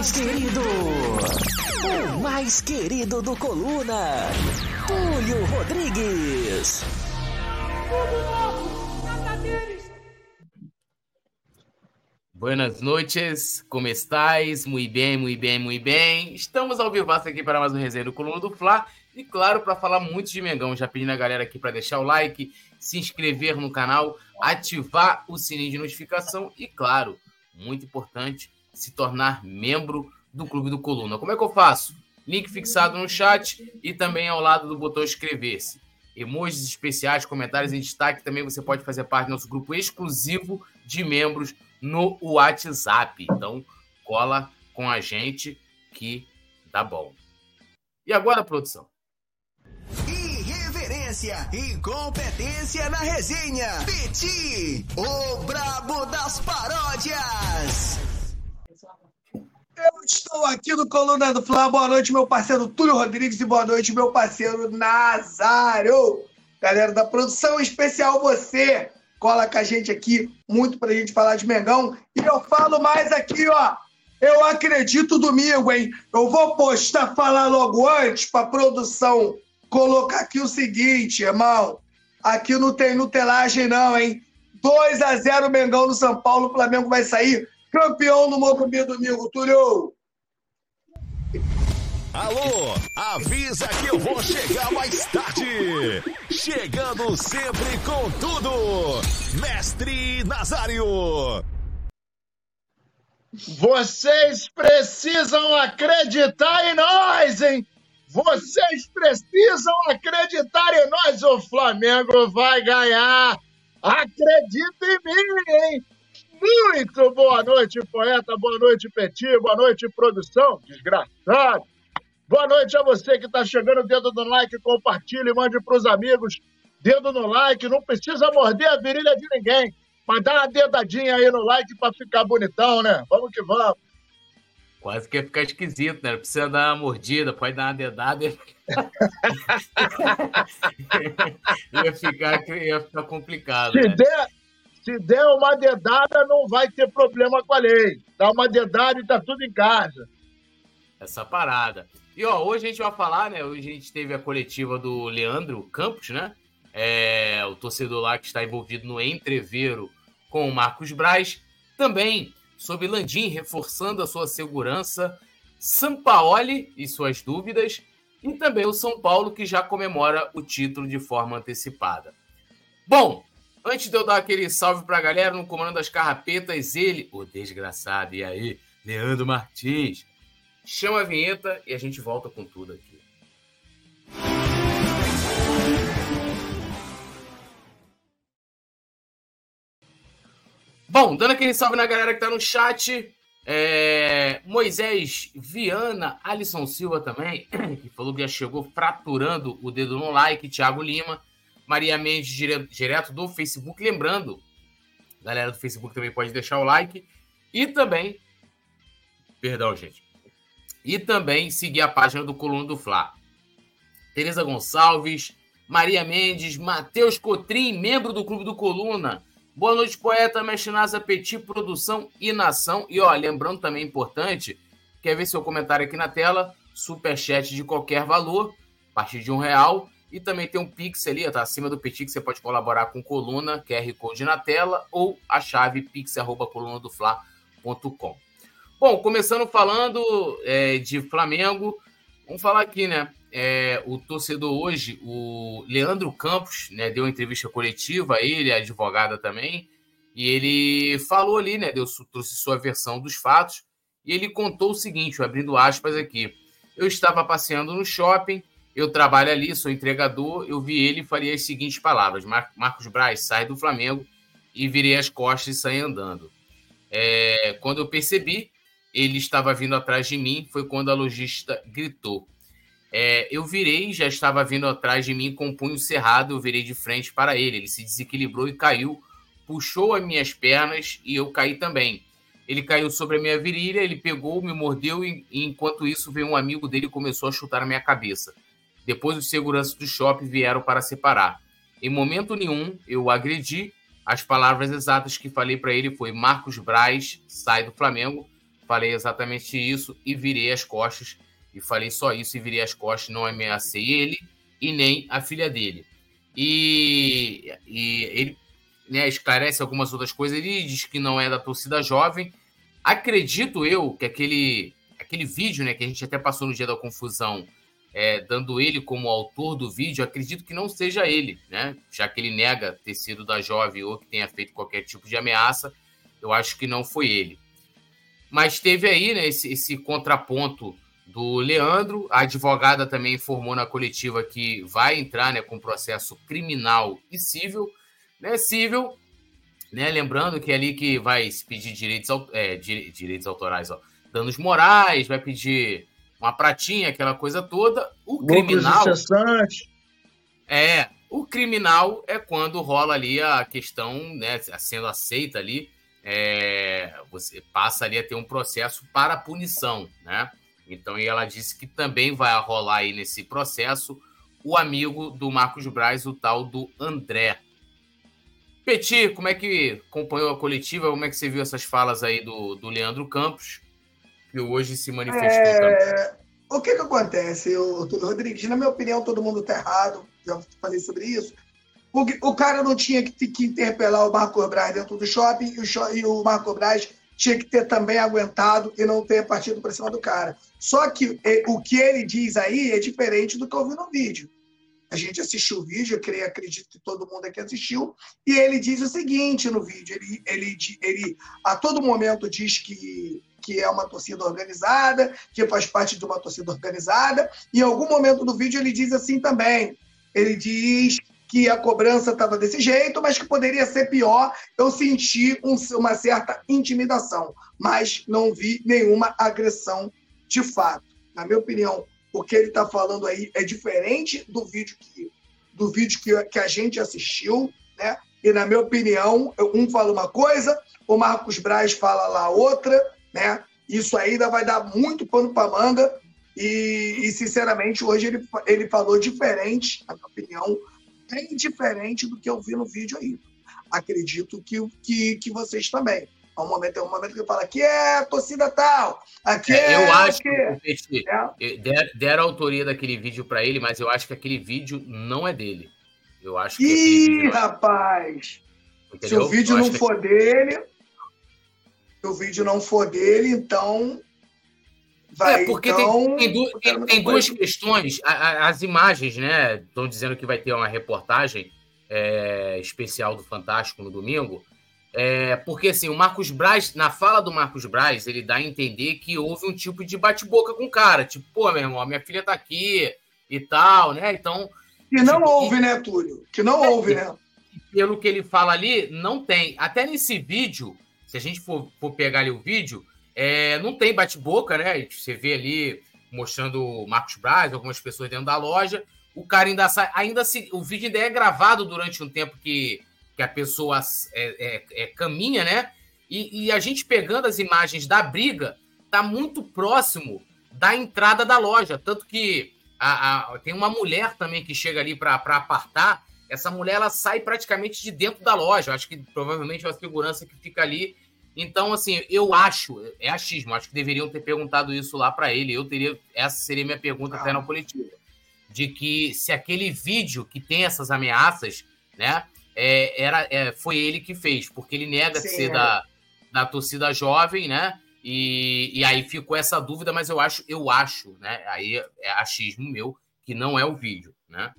mais querido, o mais querido do Coluna, Túlio Rodrigues. Buenas noches, como estáis? Muito bem, muito bem, muito bem. Estamos ao vivo aqui para mais um resenha do Coluna do Fla. E claro, para falar muito de Mengão, já pedindo a galera aqui para deixar o like, se inscrever no canal, ativar o sininho de notificação e, claro, muito importante, se tornar membro do Clube do Coluna. Como é que eu faço? Link fixado no chat e também ao lado do botão inscrever-se. Emojis especiais, comentários em destaque. Também você pode fazer parte do nosso grupo exclusivo de membros no WhatsApp. Então, cola com a gente que dá bom. E agora, produção? Irreverência e competência na resenha. Peti, o brabo das paródias. Eu estou aqui no Coluna do Fla. Boa noite, meu parceiro Túlio Rodrigues e boa noite, meu parceiro Nazário. Galera da produção especial, você cola com a gente aqui muito pra gente falar de Mengão. E eu falo mais aqui, ó. Eu acredito domingo, hein? Eu vou postar, falar logo antes pra produção colocar aqui o seguinte, irmão. Aqui não tem nutelagem, não, hein? 2 a 0 Mengão no São Paulo. O Flamengo vai sair campeão no Morumbi domingo, Túlio. Alô, avisa que eu vou chegar mais tarde. Chegando sempre com tudo. Mestre Nazário. Vocês precisam acreditar em nós, hein? Vocês precisam acreditar em nós. O Flamengo vai ganhar. Acredita em mim, hein? Muito boa noite, poeta. Boa noite, Petit. Boa noite, produção. Desgraçado. Boa noite a você que está chegando. Dedo no like, compartilhe, mande para os amigos. Dedo no like. Não precisa morder a virilha de ninguém. Mas dá uma dedadinha aí no like para ficar bonitão, né? Vamos que vamos. Quase que ia ficar esquisito, né? Precisa dar uma mordida, pode dar uma dedada. Ia ficar, ia ficar complicado. Se né? der, se der uma dedada, não vai ter problema com a lei. Dá uma dedada e tá tudo em casa. Essa parada. E ó, hoje a gente vai falar, né? Hoje a gente teve a coletiva do Leandro Campos, né? É, o torcedor lá que está envolvido no entreveiro com o Marcos Braz. Também sobre Landim reforçando a sua segurança, Sampaoli e suas dúvidas, e também o São Paulo que já comemora o título de forma antecipada. Bom, antes de eu dar aquele salve pra galera no comando das carrapetas, ele, o desgraçado, e aí, Leandro Martins, chama a vinheta e a gente volta com tudo aqui. Bom, dando aquele salve na galera que tá no chat. é, Moisés Viana, Alisson Silva também, que falou que já chegou fraturando o dedo no like. Thiago Lima, Maria Mendes, dire- direto do Facebook. Lembrando, galera do Facebook também pode deixar o like. E também, perdão, gente. E também seguir a página do Coluna do Fla. Tereza Gonçalves, Maria Mendes, Matheus Cotrim, membro do Clube do Coluna. Boa noite, poeta, Mechinasa Petit, produção e nação. E ó, lembrando também importante, quer ver seu comentário aqui na tela, superchat de qualquer valor, a partir de um real. E também tem um Pix ali, tá acima do Petit, que você pode colaborar com coluna, QR Code na tela, ou a chave pix.colunadofla.com. Bom, começando falando é, de Flamengo, vamos falar aqui, né? É, o torcedor hoje, o Leandro Campos, né, deu uma entrevista coletiva, ele, a advogada também, e ele falou ali, né, deu, trouxe sua versão dos fatos, e ele contou o seguinte, abrindo aspas aqui. Eu estava passeando no shopping, eu trabalho ali, sou entregador, eu vi ele e falei as seguintes palavras, Mar Marcos Braz, sai do Flamengo, e virei as costas e saí andando. É, quando eu percebi, ele estava vindo atrás de mim, foi quando a lojista gritou. É, eu virei, já estava vindo atrás de mim com o punho cerrado, eu virei de frente para ele. Ele se desequilibrou e caiu, puxou as minhas pernas e eu caí também. Ele caiu sobre a minha virilha, ele pegou, me mordeu e, e enquanto isso veio um amigo dele e começou a chutar a minha cabeça. Depois os seguranças do shopping vieram para separar. Em momento nenhum eu agredi. As palavras exatas que falei para ele foi Marcos Braz, sai do Flamengo. falei exatamente isso e virei as costas. E falei só isso e virei as costas. Não ameacei ele e nem a filha dele. E, e ele né, esclarece algumas outras coisas. Ele diz que não é da torcida jovem. Acredito eu que aquele, aquele vídeo né, que a gente até passou no dia da confusão, é, dando ele como autor do vídeo, acredito que não seja ele, né? Já que ele nega ter sido da jovem ou que tenha feito qualquer tipo de ameaça, eu acho que não foi ele. Mas teve aí né, esse, esse contraponto do Leandro. A advogada também informou na coletiva que vai entrar né, com processo criminal e civil. Né, civil, né, lembrando que é ali que vai pedir direitos, é, direitos autorais, ó, danos morais, vai pedir uma pratinha, aquela coisa toda. O criminal. É, o criminal é quando rola ali a questão, né, sendo aceita ali, é, você passa ali a ter um processo para punição, né? Então, e ela disse que também vai rolar aí nesse processo o amigo do Marcos Braz, o tal do André. Petit, como é que acompanhou a coletiva? Como é que você viu essas falas aí do, do Leandro Campos? Que hoje se manifestou é... O que que acontece, o, Rodrigues? Na minha opinião, todo mundo está errado. Já falei sobre isso. O, o cara não tinha que, que interpelar o Marco Braz dentro do shopping e o, e o Marco Braz tinha que ter também aguentado e não ter partido para cima do cara. Só que é, o que ele diz aí é diferente do que eu vi no vídeo. A gente assistiu o vídeo, eu creio, acredito que todo mundo aqui assistiu, e ele diz o seguinte no vídeo: ele, ele, ele a todo momento diz que que é uma torcida organizada, que faz parte de uma torcida organizada. E em algum momento do vídeo ele diz assim também. Ele diz que a cobrança estava desse jeito, mas que poderia ser pior. Eu senti um, uma certa intimidação, mas não vi nenhuma agressão de fato. Na minha opinião, o que ele está falando aí é diferente do vídeo que, do vídeo que, que a gente assistiu, né? E na minha opinião, um fala uma coisa, o Marcos Braz fala lá outra, né? Isso ainda vai dar muito pano para manga e, e, sinceramente, hoje ele, ele falou diferente, na minha opinião, bem diferente do que eu vi no vídeo aí. Acredito que, que, que vocês também. Há um momento, é um momento que ele fala que é torcida tal, aqui é. é eu acho que, que é. der, deram a autoria daquele vídeo para ele, mas eu acho que aquele vídeo não é dele. Eu acho que. Ih, rapaz! Entendeu? Se o vídeo não for que... dele, o vídeo não for dele, então. Vai, é, porque então, tem, tem, tem, tem duas questões. As imagens, né? Estão dizendo que vai ter uma reportagem é, especial do Fantástico no domingo. É, porque assim, o Marcos Braz, na fala do Marcos Braz, ele dá a entender que houve um tipo de bate-boca com o cara. Tipo, pô, meu irmão, minha filha tá aqui e tal, né? Então. Que não tipo, houve, né, Túlio? Que não é, houve, né? Pelo que ele fala ali, não tem. Até nesse vídeo, se a gente for, for pegar ali o vídeo, é, não tem bate-boca, né? Você vê ali mostrando o Marcos Braz, algumas pessoas dentro da loja. O cara ainda sai. Ainda se, o vídeo ainda é gravado durante um tempo que, que a pessoa é, é, é, caminha, né? E, e, a gente pegando as imagens da briga, tá muito próximo da entrada da loja. Tanto que a, a, tem uma mulher também que chega ali para apartar essa mulher ela sai praticamente de dentro da loja. Acho que provavelmente é a segurança que fica ali. Então, assim, eu acho, é achismo, acho que deveriam ter perguntado isso lá para ele. Eu teria, essa seria minha pergunta ah. até na coletiva, de que se aquele vídeo que tem essas ameaças, né, é, era, é, foi ele que fez, porque ele nega Sim, ser é. da, da torcida jovem, né? E, e aí ficou essa dúvida, mas eu acho, eu acho, né? Aí é achismo meu que não é o vídeo, né?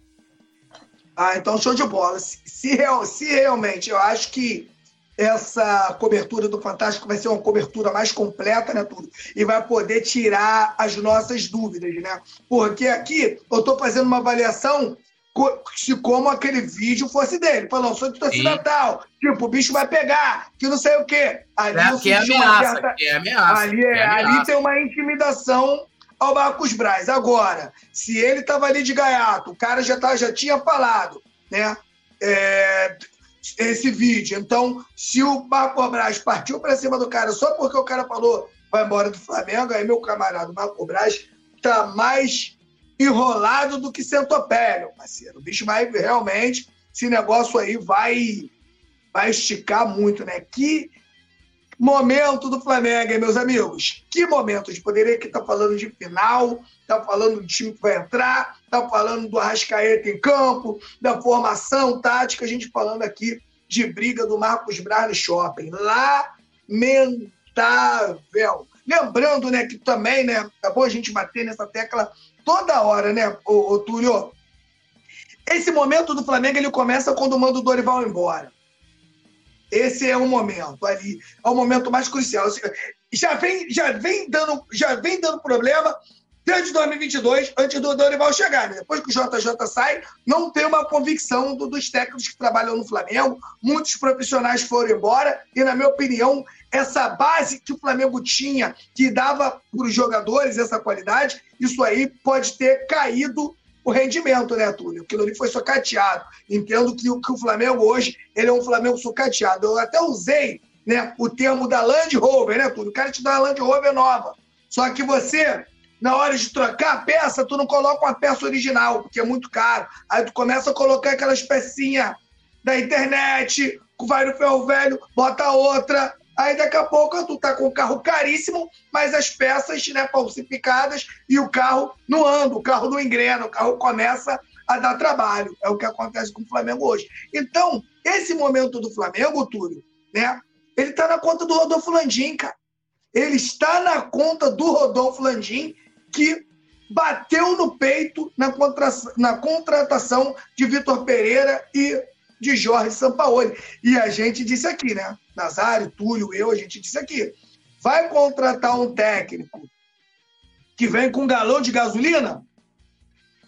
Ah, então show de bola. Se, se, se realmente eu acho que essa cobertura do Fantástico vai ser uma cobertura mais completa, né, tudo? E vai poder tirar as nossas dúvidas, né? Porque aqui eu estou fazendo uma avaliação se como aquele vídeo fosse dele. Falou, sou de torcida tal. Tipo, o bicho vai pegar, que não sei o quê. Ali é, que é ameaça, certa... que é ameaça. Ali, é, é ameaça. ali tem uma intimidação ao Marcos Braz. Agora, se ele estava ali de gaiato, o cara já, tá, já tinha falado, né? É, esse vídeo. Então, se o Marco Braz partiu para cima do cara só porque o cara falou vai embora do Flamengo, aí meu camarada Marco Braz tá mais enrolado do que centopéia, parceiro. O bicho vai realmente, esse negócio aí vai vai esticar muito, né? Que momento do Flamengo, hein, meus amigos? Que momento? Gente poderia estar tá falando de final, tá falando do time que vai entrar, tá falando do Arrascaeta em campo, da formação tática, a gente falando aqui de briga do Marcos Braz no shopping. Lamentável. Lembrando, né, que também, né, é bom a gente bater nessa tecla toda hora, né, ô, ô Túlio? Esse momento do Flamengo, ele começa quando manda o Dorival embora. Esse é o momento ali, é o momento mais crucial. Já vem, já vem dando, já vem dando problema desde 2022, antes do Dorival chegar. Né? Depois que o JJ sai, não tem uma convicção do, dos técnicos que trabalham no Flamengo. Muitos profissionais foram embora e, na minha opinião, essa base que o Flamengo tinha, que dava para os jogadores essa qualidade, isso aí pode ter caído o rendimento, né, Túlio? Aquilo ali foi socateado. Entendo que, que o Flamengo hoje ele é um Flamengo socateado. Eu até usei né, o termo da Land Rover, né, Túlio? O cara te dá uma Land Rover nova. Só que você, na hora de trocar a peça, tu não coloca uma peça original, porque é muito caro. Aí tu começa a colocar aquelas pecinhas da internet, vai no ferro velho, bota outra, Aí daqui a pouco tu tá com o carro caríssimo, mas as peças né, falsificadas e o carro não anda, o carro não engrena, o carro começa a dar trabalho. É o que acontece com o Flamengo hoje. Então, esse momento do Flamengo, Túlio, né? Ele tá na conta do Rodolfo Landim, cara. Ele está na conta do Rodolfo Landim, que bateu no peito na, contra, na contratação de Vitor Pereira e de Jorge Sampaoli. E a gente disse aqui, né? Nazário, Túlio, eu, a gente disse aqui. Vai contratar um técnico que vem com um galão de gasolina?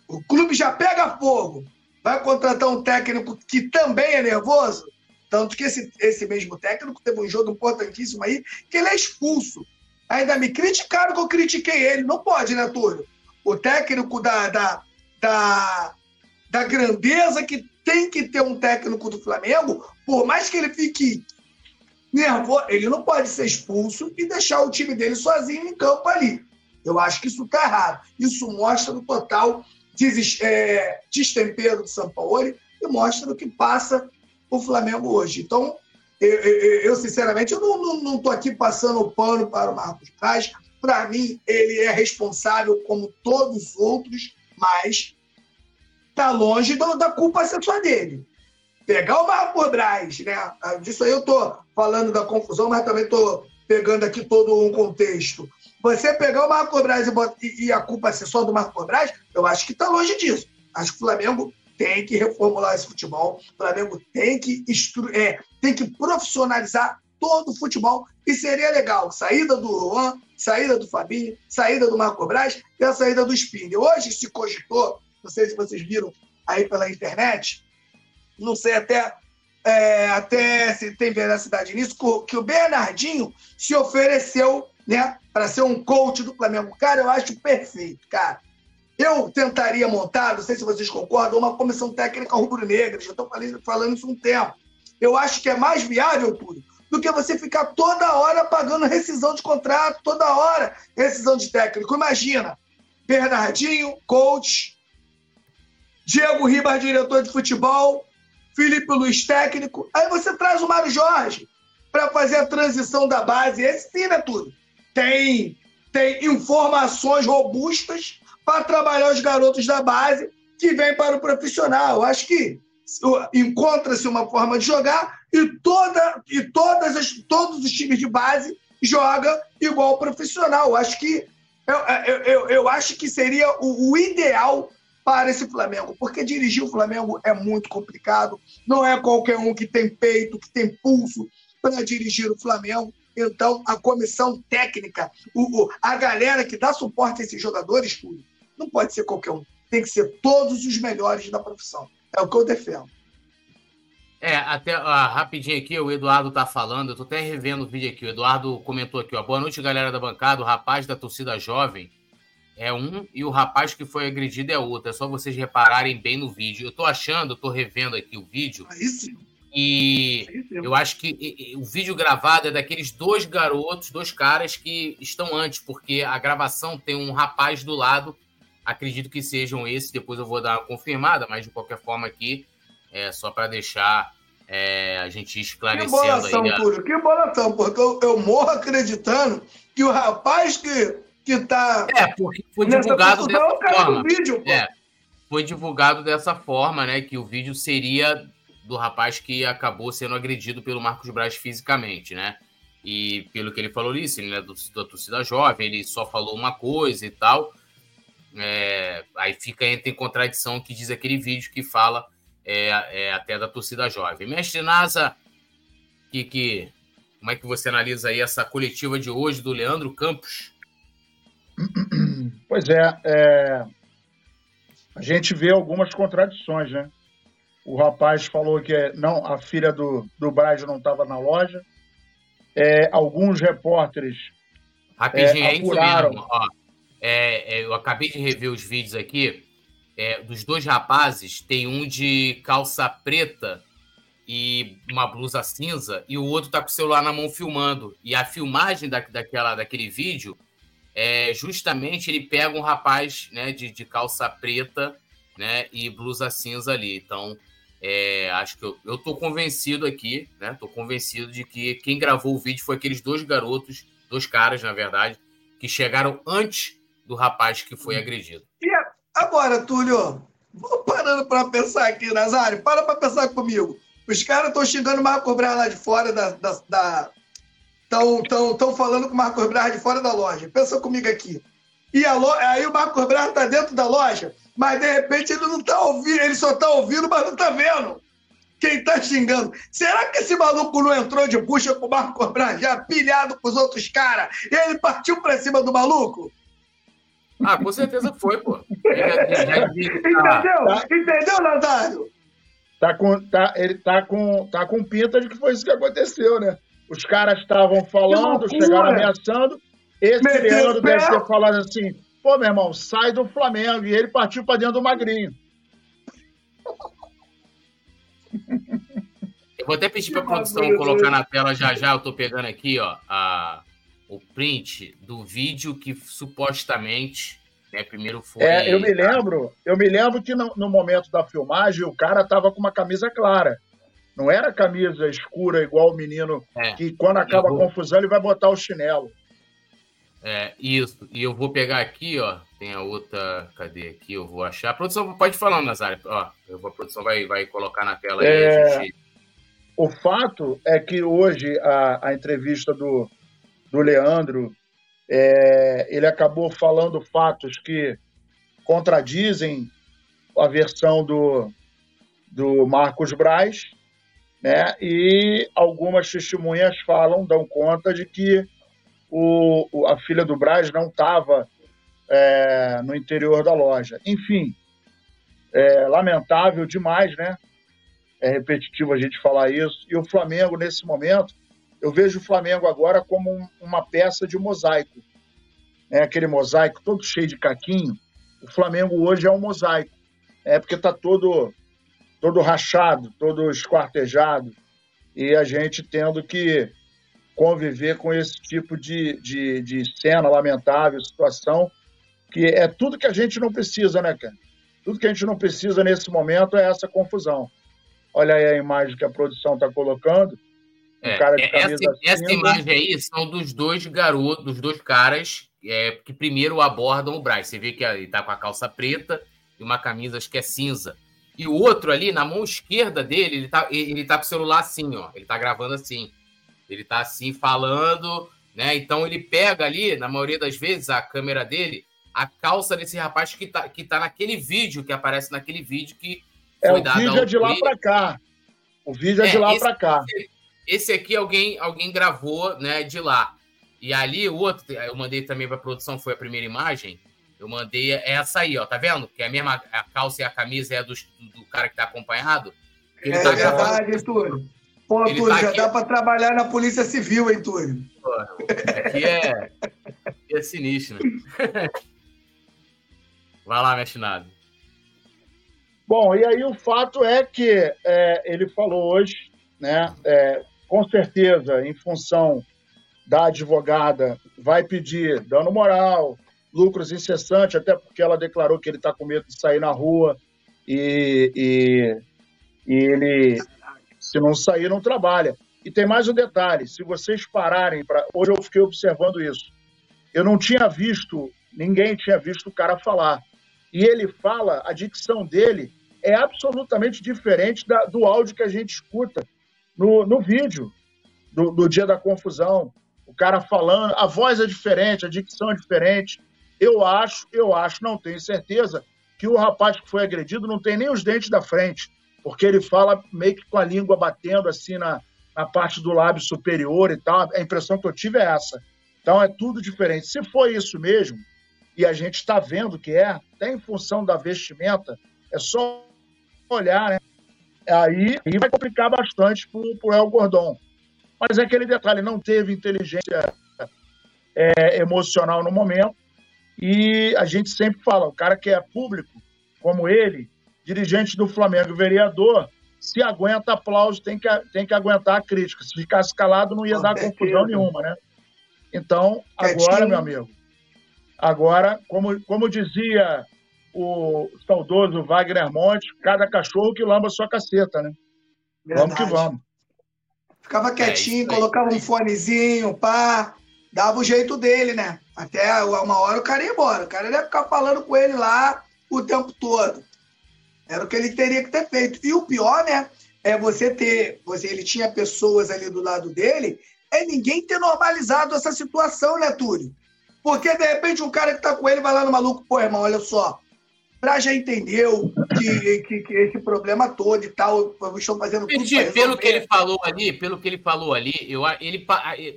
O clube já pega fogo. Vai contratar um técnico que também é nervoso? Tanto que esse, esse mesmo técnico teve um jogo importantíssimo aí, que ele é expulso. Ainda me criticaram que eu critiquei ele. Não pode, né, Túlio? O técnico da, da, da, da grandeza que tem que ter um técnico do Flamengo, por mais que ele fique nervoso, ele não pode ser expulso e deixar o time dele sozinho em campo ali. Eu acho que isso está errado. Isso mostra o total des, é, destempero do São Paulo e mostra o que passa o Flamengo hoje. Então, eu, eu, eu sinceramente, eu não estou aqui passando o pano para o Marcos Braz. Para mim, ele é responsável como todos os outros, mas tá longe do, da culpa ser só dele. Pegar o Marco Braz, né? Ah, disso aí eu tô falando da confusão, mas também tô pegando aqui todo um contexto. Você pegar o Marco Braz e, e, a culpa ser só do Marco Braz, eu acho que tá longe disso. Acho que o Flamengo tem que reformular esse futebol. O Flamengo tem que, é, tem que profissionalizar todo o futebol. E seria legal. Saída do Luan, saída do Fabinho, saída do Marco Braz e a saída do Spinner. Hoje se cogitou não sei se vocês viram aí pela internet, não sei até, é, até se tem veracidade nisso, que o Bernardinho se ofereceu né, para ser um coach do Flamengo. Cara, eu acho perfeito, cara. Eu tentaria montar, não sei se vocês concordam, uma comissão técnica rubro-negra, já estou falando isso há um tempo. Eu acho que é mais viável, tudo, do que você ficar toda hora pagando rescisão de contrato, toda hora rescisão de técnico. Imagina, Bernardinho, coach, Diego Ribas, diretor de futebol, Felipe Luiz, técnico. Aí você traz o Mário Jorge para fazer a transição da base. Esse sim, né, tudo? Tem, tem informações robustas para trabalhar os garotos da base que vêm para o profissional. Acho que encontra-se uma forma de jogar e, toda, e todas as, todos os times de base jogam igual profissional. Eu acho que eu, eu, eu, eu acho que seria o, o ideal para esse Flamengo, porque dirigir o Flamengo é muito complicado. Não é qualquer um que tem peito, que tem pulso para dirigir o Flamengo. Então, a comissão técnica, o, a galera que dá suporte a esses jogadores, tudo, não pode ser qualquer um. Tem que ser todos os melhores da profissão. É o que eu defendo. É, até rapidinho aqui, o Eduardo tá falando, eu tô até revendo o vídeo aqui. O Eduardo comentou aqui, ó. Boa noite, galera da bancada, o rapaz da torcida jovem é um e o rapaz que foi agredido é outro. É só vocês repararem bem no vídeo. Eu tô achando, eu tô revendo aqui o vídeo. E eu acho que o vídeo gravado é daqueles dois garotos, dois caras que estão antes, porque a gravação tem um rapaz do lado. Acredito que sejam esses, depois eu vou dar uma confirmada, mas de qualquer forma aqui, é só para deixar é, a gente Que esclarecendo bolação, aí. Túlio, que bolação, porque eu, eu morro acreditando que o rapaz que, que tá É, porque foi divulgado dessa forma. vídeo. É, foi divulgado dessa forma, né? Que o vídeo seria do rapaz que acabou sendo agredido pelo Marcos Braz fisicamente, né? E pelo que ele falou ali, ele é do, da torcida jovem, ele só falou uma coisa e tal. É, aí fica entra em contradição que diz aquele vídeo que fala é, é, até da torcida jovem. Mestre Nasa, que, que, como é que você analisa aí essa coletiva de hoje do Leandro Campos? Pois é, é, a gente vê algumas contradições, né? O rapaz falou que não, a filha do, do Braz não estava na loja. É, alguns repórteres Rapidinho, É, isso apuraram. mesmo. Ó, É, é, eu acabei de rever os vídeos aqui. É, dos dois rapazes, tem um de calça preta e uma blusa cinza, e o outro tá com o celular na mão filmando. E a filmagem da, daquela, daquele vídeo é justamente ele pega um rapaz né, de, de calça preta né, e blusa cinza ali. Então, é, acho que eu, eu tô convencido aqui, né? Tô convencido de que quem gravou o vídeo foi aqueles dois garotos, dois caras, na verdade, que chegaram antes do rapaz que foi agredido. Agora, Túlio, vou parando pra pensar aqui, Nazário, para pra pensar comigo. Os caras estão xingando o Marcos Braz lá de fora da. da, da... Estão tão, tão falando com o Marcos Braz de fora da loja. Pensa comigo aqui. E a lo... aí o Marcos Braz tá dentro da loja, mas de repente ele não tá ouvindo, ele só tá ouvindo, mas não tá vendo. Quem tá xingando? Será que esse maluco não entrou de bucha com o Marcos Braz já pilhado com os outros caras? E ele partiu pra cima do maluco? Ah, com certeza foi, pô. Estar- Entendeu? Entendeu, Nazário? tá com, tá, ele tá com, tá com pinta de que foi isso que aconteceu, né? Os caras estavam falando, chegaram ameaçando. Esse Meteu Leandro deve ter falado assim: pô, meu irmão, sai do Flamengo. E ele partiu pra dentro do Magrinho. Eu vou até pedir pra Que produção colocar doido. na tela já já. Eu tô pegando aqui, ó, a, o print do vídeo que supostamente, né, primeiro foi. É, eu me lembro, eu me lembro que no, no momento da filmagem o cara tava com uma camisa clara. Não era camisa escura igual o menino É. que quando acaba a vou- confusão ele vai botar o chinelo. É, isso. E eu vou pegar aqui, ó. Tem a outra. Cadê aqui? Eu vou achar. A produção pode falar, Nazário. Ó, a produção vai, vai colocar na tela aí. É. A gente... O fato é que hoje a, a entrevista do, do Leandro, é, ele acabou falando fatos que contradizem a versão do, do Marcos Braz, né? E algumas testemunhas falam, dão conta de que o, a filha do Braz não estava é, no interior da loja. Enfim, é lamentável demais, né? é repetitivo a gente falar isso. E o Flamengo, nesse momento, eu vejo o Flamengo agora como um- uma peça de mosaico. É aquele mosaico todo cheio de caquinho. O Flamengo hoje é um mosaico. É porque está todo, todo rachado, todo esquartejado. E a gente tendo que conviver com esse tipo de, de, de cena lamentável, situação, que é tudo que a gente não precisa, né, cara? Tudo que a gente não precisa nesse momento é essa confusão. Olha aí a imagem que a produção está colocando. Um É, cara de é, camisa essa, essa imagem aí são dos dois garotos, dos dois caras é, que primeiro abordam o Braz. Você vê que ele tá com a calça preta e uma camisa, acho que é cinza. E o outro ali, na mão esquerda dele, ele tá, ele tá com o celular assim, ó. Ele tá gravando assim. Ele tá assim, falando, né? Então ele pega ali, na maioria das vezes, a câmera dele, a calça desse rapaz que tá, que tá naquele vídeo, que aparece naquele vídeo que É, foi o dado vídeo ao é de lá para cá. O vídeo é, É, de lá para cá. Esse aqui alguém, alguém gravou, né, de lá. E ali o outro, eu mandei também para produção, foi a primeira imagem. Eu mandei essa aí, ó, tá vendo? Que é a mesma a calça e a camisa é dos- do, do cara que tá acompanhado. Ele é tá gravando. verdade, Túlio. Pô, Ele Túlio, tá já aqui- dá pra trabalhar na Polícia Civil, hein, Túlio? Aqui é, aqui é sinistro. né? Vai lá, Mestinado. Bom, e aí o fato é que é, ele falou hoje, né? é, com certeza, em função da advogada, vai pedir dano moral, lucros incessantes, até porque ela declarou que ele está com medo de sair na rua e, e, e ele Se não sair, não trabalha. E tem mais um detalhe: se vocês pararem para. Hoje eu fiquei observando isso. Eu não tinha visto, ninguém tinha visto o cara falar. E ele fala, a dicção dele é absolutamente diferente da, do áudio que a gente escuta no, no vídeo do, do dia da confusão. O cara falando, a voz é diferente, a dicção é diferente. Eu acho, eu acho, não tenho certeza, que o rapaz que foi agredido não tem nem os dentes da frente, porque ele fala meio que com a língua batendo assim na, na parte do lábio superior e tal. A impressão que eu tive é essa. Então é tudo diferente. Se foi isso mesmo, e a gente está vendo que é, até em função da vestimenta, é só olhar, né? Aí, aí vai complicar bastante para o El Gordon. Mas é aquele detalhe, não teve inteligência é, emocional no momento. E a gente sempre fala, o cara que é público, como ele, dirigente do Flamengo, vereador, se aguenta aplauso, tem que, tem que aguentar a crítica. Se ficasse calado, não ia Com dar certeza. confusão nenhuma, né? Então, Quietinho. agora, meu amigo, agora, como, como dizia o saudoso Wagner Monte, cada cachorro que lamba sua caceta, né? Verdade. Vamos que vamos. Ficava é quietinho, é colocava um fonezinho, pá, dava o jeito dele, né? Até uma hora o cara ia embora. O cara ia ficar falando com ele lá o tempo todo. Era o que ele teria que ter feito. E o pior, né? É você ter. Você, ele tinha pessoas ali do lado dele, é ninguém ter normalizado essa situação, né, Túlio? Porque, de repente, um cara que tá com ele vai lá no maluco, pô, irmão, olha só, Pra já entendeu que, que, que, esse problema todo e tal, estão fazendo tudo Entendi, Pelo que ele falou ali, pelo que ele falou ali, eu, ele,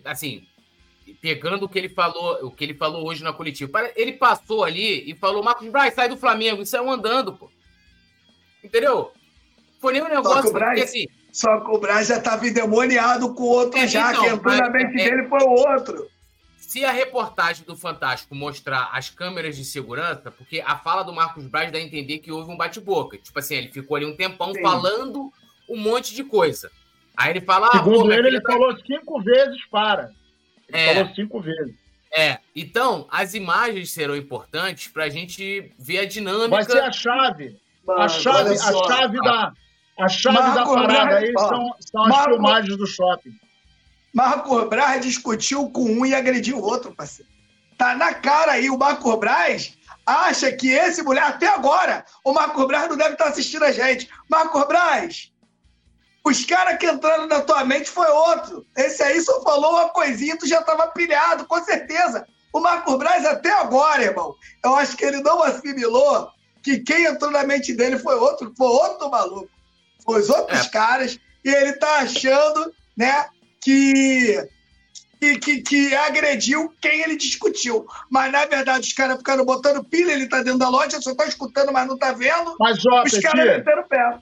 assim, pegando o que ele falou, o que ele falou hoje na coletiva, ele passou ali e falou, Marcos Braz, sai do Flamengo, e saiu andando, pô. Entendeu? Foi nem um negócio, só que o Braz, assim, só que o Braz já estava endemoniado com o outro é, já, então, que entrou na mente é, dele foi o outro se a reportagem do Fantástico mostrar as câmeras de segurança, porque a fala do Marcos Braz dá a entender que houve um bate-boca. Tipo assim, ele ficou ali um tempão Sim. falando um monte de coisa. Aí ele fala. Ah, Segundo ele, ele tá... falou cinco vezes para. Ele é, falou cinco vezes. É, então as imagens serão importantes para a gente ver a dinâmica. Vai ser a chave. Mano, a chave, a chave da, a chave Marco da parada aí são, são as Marco... filmagens do shopping. Marco Braz discutiu com um e agrediu o outro, parceiro. Tá na cara aí, o Marco Braz acha que esse mulher, até agora, o Marco Braz não deve estar assistindo a gente. Marco Braz, os caras que entraram na tua mente foi outro. Esse aí só falou uma coisinha e tu já tava pilhado, com certeza. O Marco Braz até agora, irmão, eu acho que ele não assimilou que quem entrou na mente dele foi outro, foi outro maluco. Foi os outros é. caras, e ele tá achando, né, que, que, que, que agrediu quem ele discutiu. Mas, na verdade, os caras ficaram botando pilha, ele tá dentro da loja, só tá escutando, mas não tá vendo. Mas, ó, os caras meteram o pé.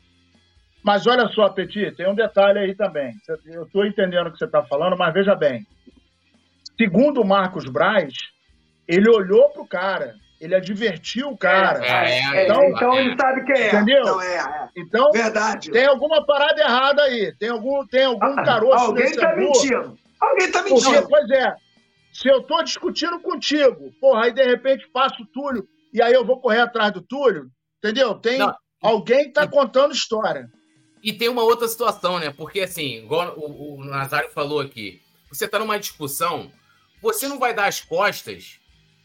Mas olha só, Petit, tem um detalhe aí também. Eu estou entendendo o que você está falando, mas veja bem. Segundo o Marcos Braz, ele olhou pro cara, ele advertiu o cara. É, é, é, então, então ele sabe quem é. Entendeu? Então, é, é. então Verdade. tem alguma parada errada aí. Tem algum, tem algum ah, caroço Alguém está mentindo. Alguém está mentindo. Porque, pois é. Se eu tô discutindo contigo, porra, aí de repente passa o Túlio e aí eu vou correr atrás do Túlio, entendeu? Tem Não. alguém que tá contando história. E tem uma outra situação, né? Porque assim, igual o, o Nazário falou aqui, você tá numa discussão, você não vai dar as costas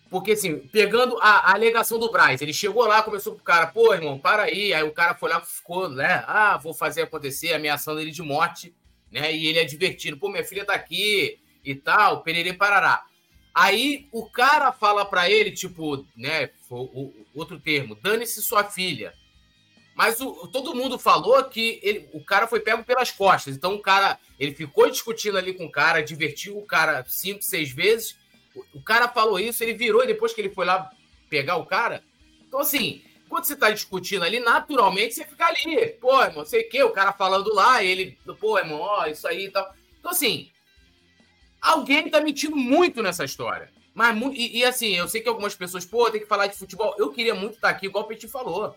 porque, assim, pegando a, a, alegação do Braz, ele chegou lá, começou com o cara, pô, irmão, para aí. Aí o cara foi lá, ficou, né? Ah, vou fazer acontecer, ameaçando ele de morte, né? E ele advertindo, pô, minha filha tá aqui e tal, pererê parará. Aí o cara fala para ele, tipo, né? O, o, outro termo, dane-se sua filha. Mas o, todo mundo falou que ele, o cara foi pego pelas costas. Então o cara, ele ficou discutindo ali com o cara, divertiu o cara cinco, seis vezes o cara falou isso, ele virou e depois que ele foi lá pegar o cara. Então, assim, quando você tá discutindo ali, naturalmente você fica ali. Pô, irmão, sei o quê, o cara falando lá, ele, pô, irmão, ó, isso aí e tal. Então, assim, alguém tá mentindo muito nessa história. Mas, e, e, assim, eu sei que algumas pessoas, pô, tem que falar de futebol. Eu queria muito estar tá aqui, igual o Petit falou.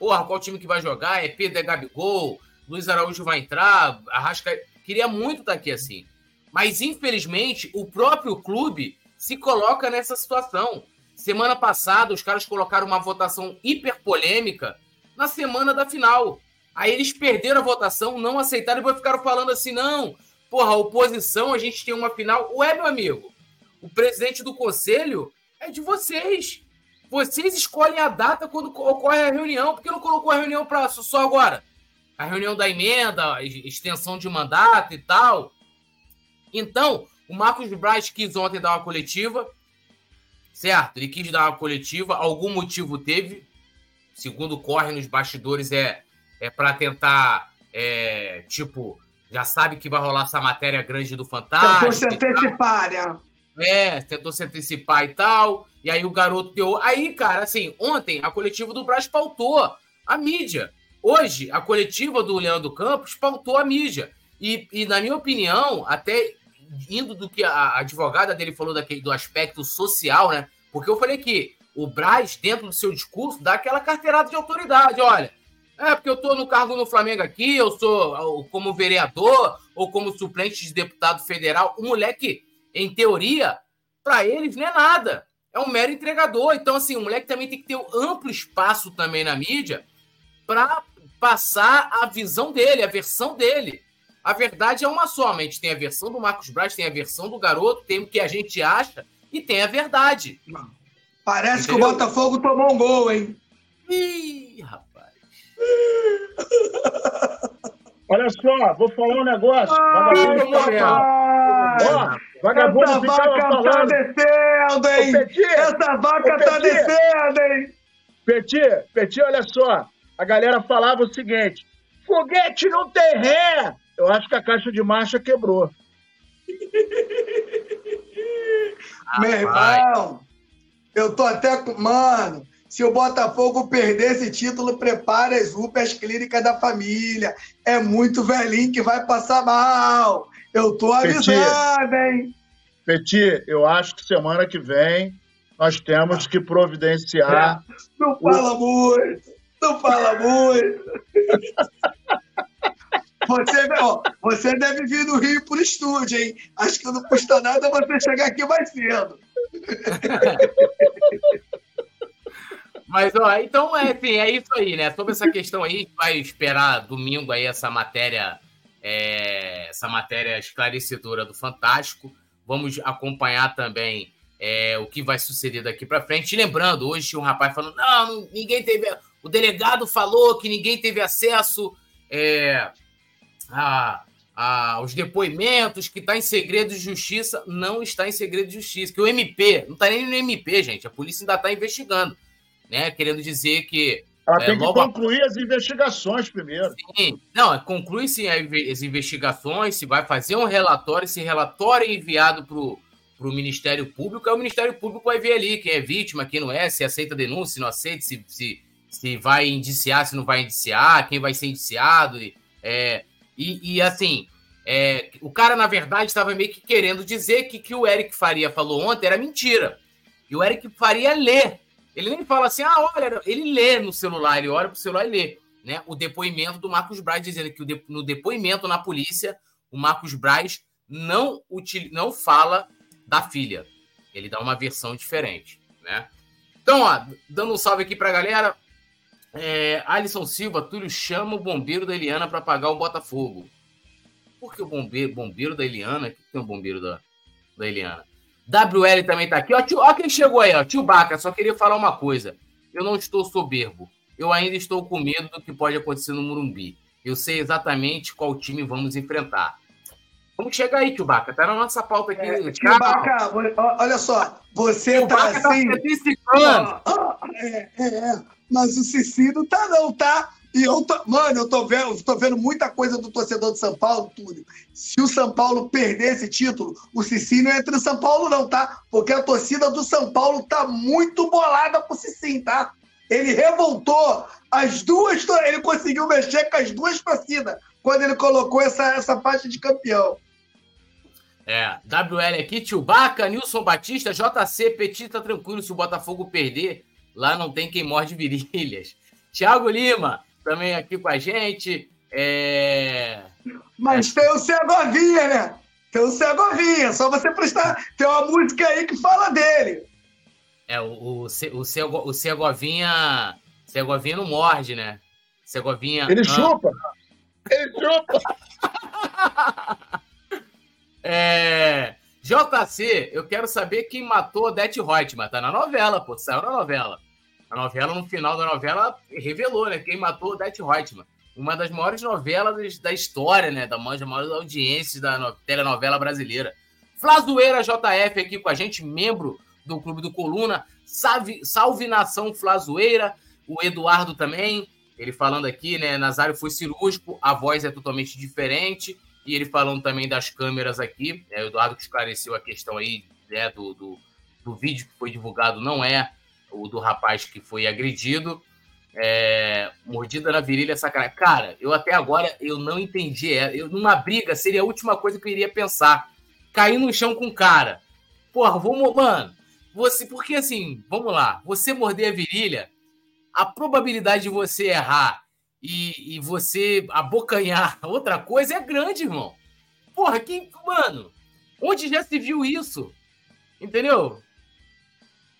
Porra, qual time que vai jogar? É Pedro, é Gabigol, Luiz Araújo vai entrar, Arrasca. Queria muito estar tá aqui assim. Mas, infelizmente, o próprio clube se coloca nessa situação. Semana passada, os caras colocaram uma votação hiper polêmica na semana da final. Aí eles perderam a votação, não aceitaram e ficaram falando assim: não, porra, oposição, a gente tem uma final. Ué, meu amigo, o presidente do conselho é de vocês. Vocês escolhem a data quando ocorre a reunião. Por que não colocou a reunião para só agora? A reunião da emenda, extensão de mandato e tal. Então, o Marcos Braz quis ontem dar uma coletiva, certo? Ele quis dar uma coletiva, algum motivo teve, segundo corre nos bastidores, é, é para tentar, é, tipo, já sabe que vai rolar essa matéria grande do Fantástico. Tentou se antecipar, né? É, tentou se antecipar e tal. E aí o garoto deu. Aí, cara, assim, ontem a coletiva do Braz pautou a mídia. Hoje, a coletiva do Leandro Campos pautou a mídia. E, e na minha opinião, até indo do que a advogada dele falou daquele, do aspecto social, né? Porque eu falei que o Braz, dentro do seu discurso, dá aquela carteirada de autoridade. Olha, é porque eu estou no cargo no Flamengo aqui, eu sou como vereador ou como suplente de deputado federal. O moleque, em teoria, para eles não é nada. É um mero entregador. Então, assim, o moleque também tem que ter um amplo espaço também na mídia para passar a visão dele, a versão dele. A verdade é uma só, a gente tem a versão do Marcos Braz, tem a versão do garoto, tem o que a gente acha e tem a verdade. Parece Entendeu? que o Botafogo tomou um gol, hein? Ih, rapaz. Olha só, vou falar um negócio. Vagabundo Ó, vagabundo Essa vaca tá falando. tá descendo, hein? Petit, Essa vaca tá descendo, hein? Petit, Petit, olha só. A galera falava o seguinte: foguete não tem ré. Eu acho que a caixa de marcha quebrou. Meu irmão, eu tô até com. Mano, se o Botafogo perder esse título, prepare as UPAs clínicas da família. É muito velhinho que vai passar mal. Eu tô avisado, hein? Petit, eu acho que semana que vem nós temos que providenciar. Não fala muito, não fala muito. Você, ó, você deve vir do Rio por estúdio, hein? Acho que não custa nada você chegar aqui mais cedo. Mas, ó, então, é, enfim, é isso aí, né? Sobre essa questão aí, vai esperar domingo aí essa matéria, é, essa matéria esclarecedora do Fantástico. Vamos acompanhar também é, o que vai suceder daqui para frente. lembrando, hoje tinha um rapaz falando, não, ninguém teve... O delegado falou que ninguém teve acesso é, a, a, aos depoimentos, que está em segredo de justiça, não está em segredo de justiça. Que o MP, não está nem no MP, gente, a polícia ainda está investigando, né? Querendo dizer que. Ela é, tem que concluir a... as investigações primeiro. Sim, não, conclui sim as investigações, se vai fazer um relatório, esse relatório é enviado para o Ministério Público, aí o Ministério Público vai ver ali quem é vítima, quem não é, se aceita denúncia, se não aceita, se, se, se vai indiciar, se não vai indiciar, quem vai ser indiciado. É, e, e assim, é, o cara, na verdade, estava meio que querendo dizer que que o Eric Faria falou ontem era mentira. E o Eric Faria lê. Ele nem fala assim, ah, olha, ele lê no celular, ele olha para o celular e lê. Né? O depoimento do Marcos Braz dizendo que no depoimento na polícia, o Marcos Braz não, util, não fala da filha. Ele dá uma versão diferente. Né? Então, ó, dando um salve aqui para a galera. É, Alisson Silva, Túlio chama o bombeiro da Eliana para apagar o Botafogo. Por que o bombeiro, bombeiro da Eliana? O que tem o bombeiro da, da Eliana? WL também tá aqui. Ó, tio, ó quem chegou aí, ó. Tio Baca, só queria falar uma coisa. Eu não estou soberbo. Eu ainda estou com medo do que pode acontecer no Murumbi. Eu sei exatamente qual time vamos enfrentar. Vamos chegar aí, tio Baca. Tá na nossa pauta aqui. É, tio Baca, olha só. Você tio tá Baca tá assim... Tá é, é, é mas o Cici não tá, não, tá? E eu tô, mano, eu tô vendo, tô vendo muita coisa do torcedor de São Paulo, Túlio. Se o São Paulo perder esse título, o Cici não entra em São Paulo, não, tá? Porque a torcida do São Paulo tá muito bolada pro Cici, tá? Ele revoltou as duas, ele conseguiu mexer com as duas torcidas quando ele colocou essa, essa faixa de campeão. É, WL aqui, Baca, Nilson Batista, JC, Petit tá tranquilo se o Botafogo perder Lá não tem quem morde virilhas. Tiago Lima, também aqui com a gente. É... Mas tem o Segovinha, né? Tem o Segovinha, só você prestar. Tem uma música aí que fala dele. É, o, o, o, Sego, o Segovinha. Segovinha não morde, né? Segovinha. Ele chupa! Ele chupa! é, JC, eu quero saber quem matou Odete Reutemann. Tá na novela, pô. Saiu na novela. A novela, no final da novela, revelou, né? Quem matou Odete Reutemann. Uma das maiores novelas da história, né? Da maior audiência da no... telenovela brasileira. Flazoeira JF aqui com a gente, membro do Clube do Coluna. Salve, salve nação Flazoeira. O Eduardo também. Ele falando aqui, né? Nazário foi cirúrgico, a voz é totalmente diferente. E ele falando também das câmeras aqui. É, o Eduardo que esclareceu a questão aí né, do, do, do vídeo que foi divulgado, não é o do rapaz que foi agredido. É, mordida na virilha, sacanagem. Cara, eu até agora eu não entendi. Eu, numa briga seria a última coisa que eu iria pensar. Cair no chão com o cara. Porra, vamos, mano. Você, porque assim, vamos lá. Você morder a virilha, a probabilidade de você errar e, e você abocanhar outra coisa é grande, irmão. Porra, quem. Mano, onde já se viu isso? Entendeu?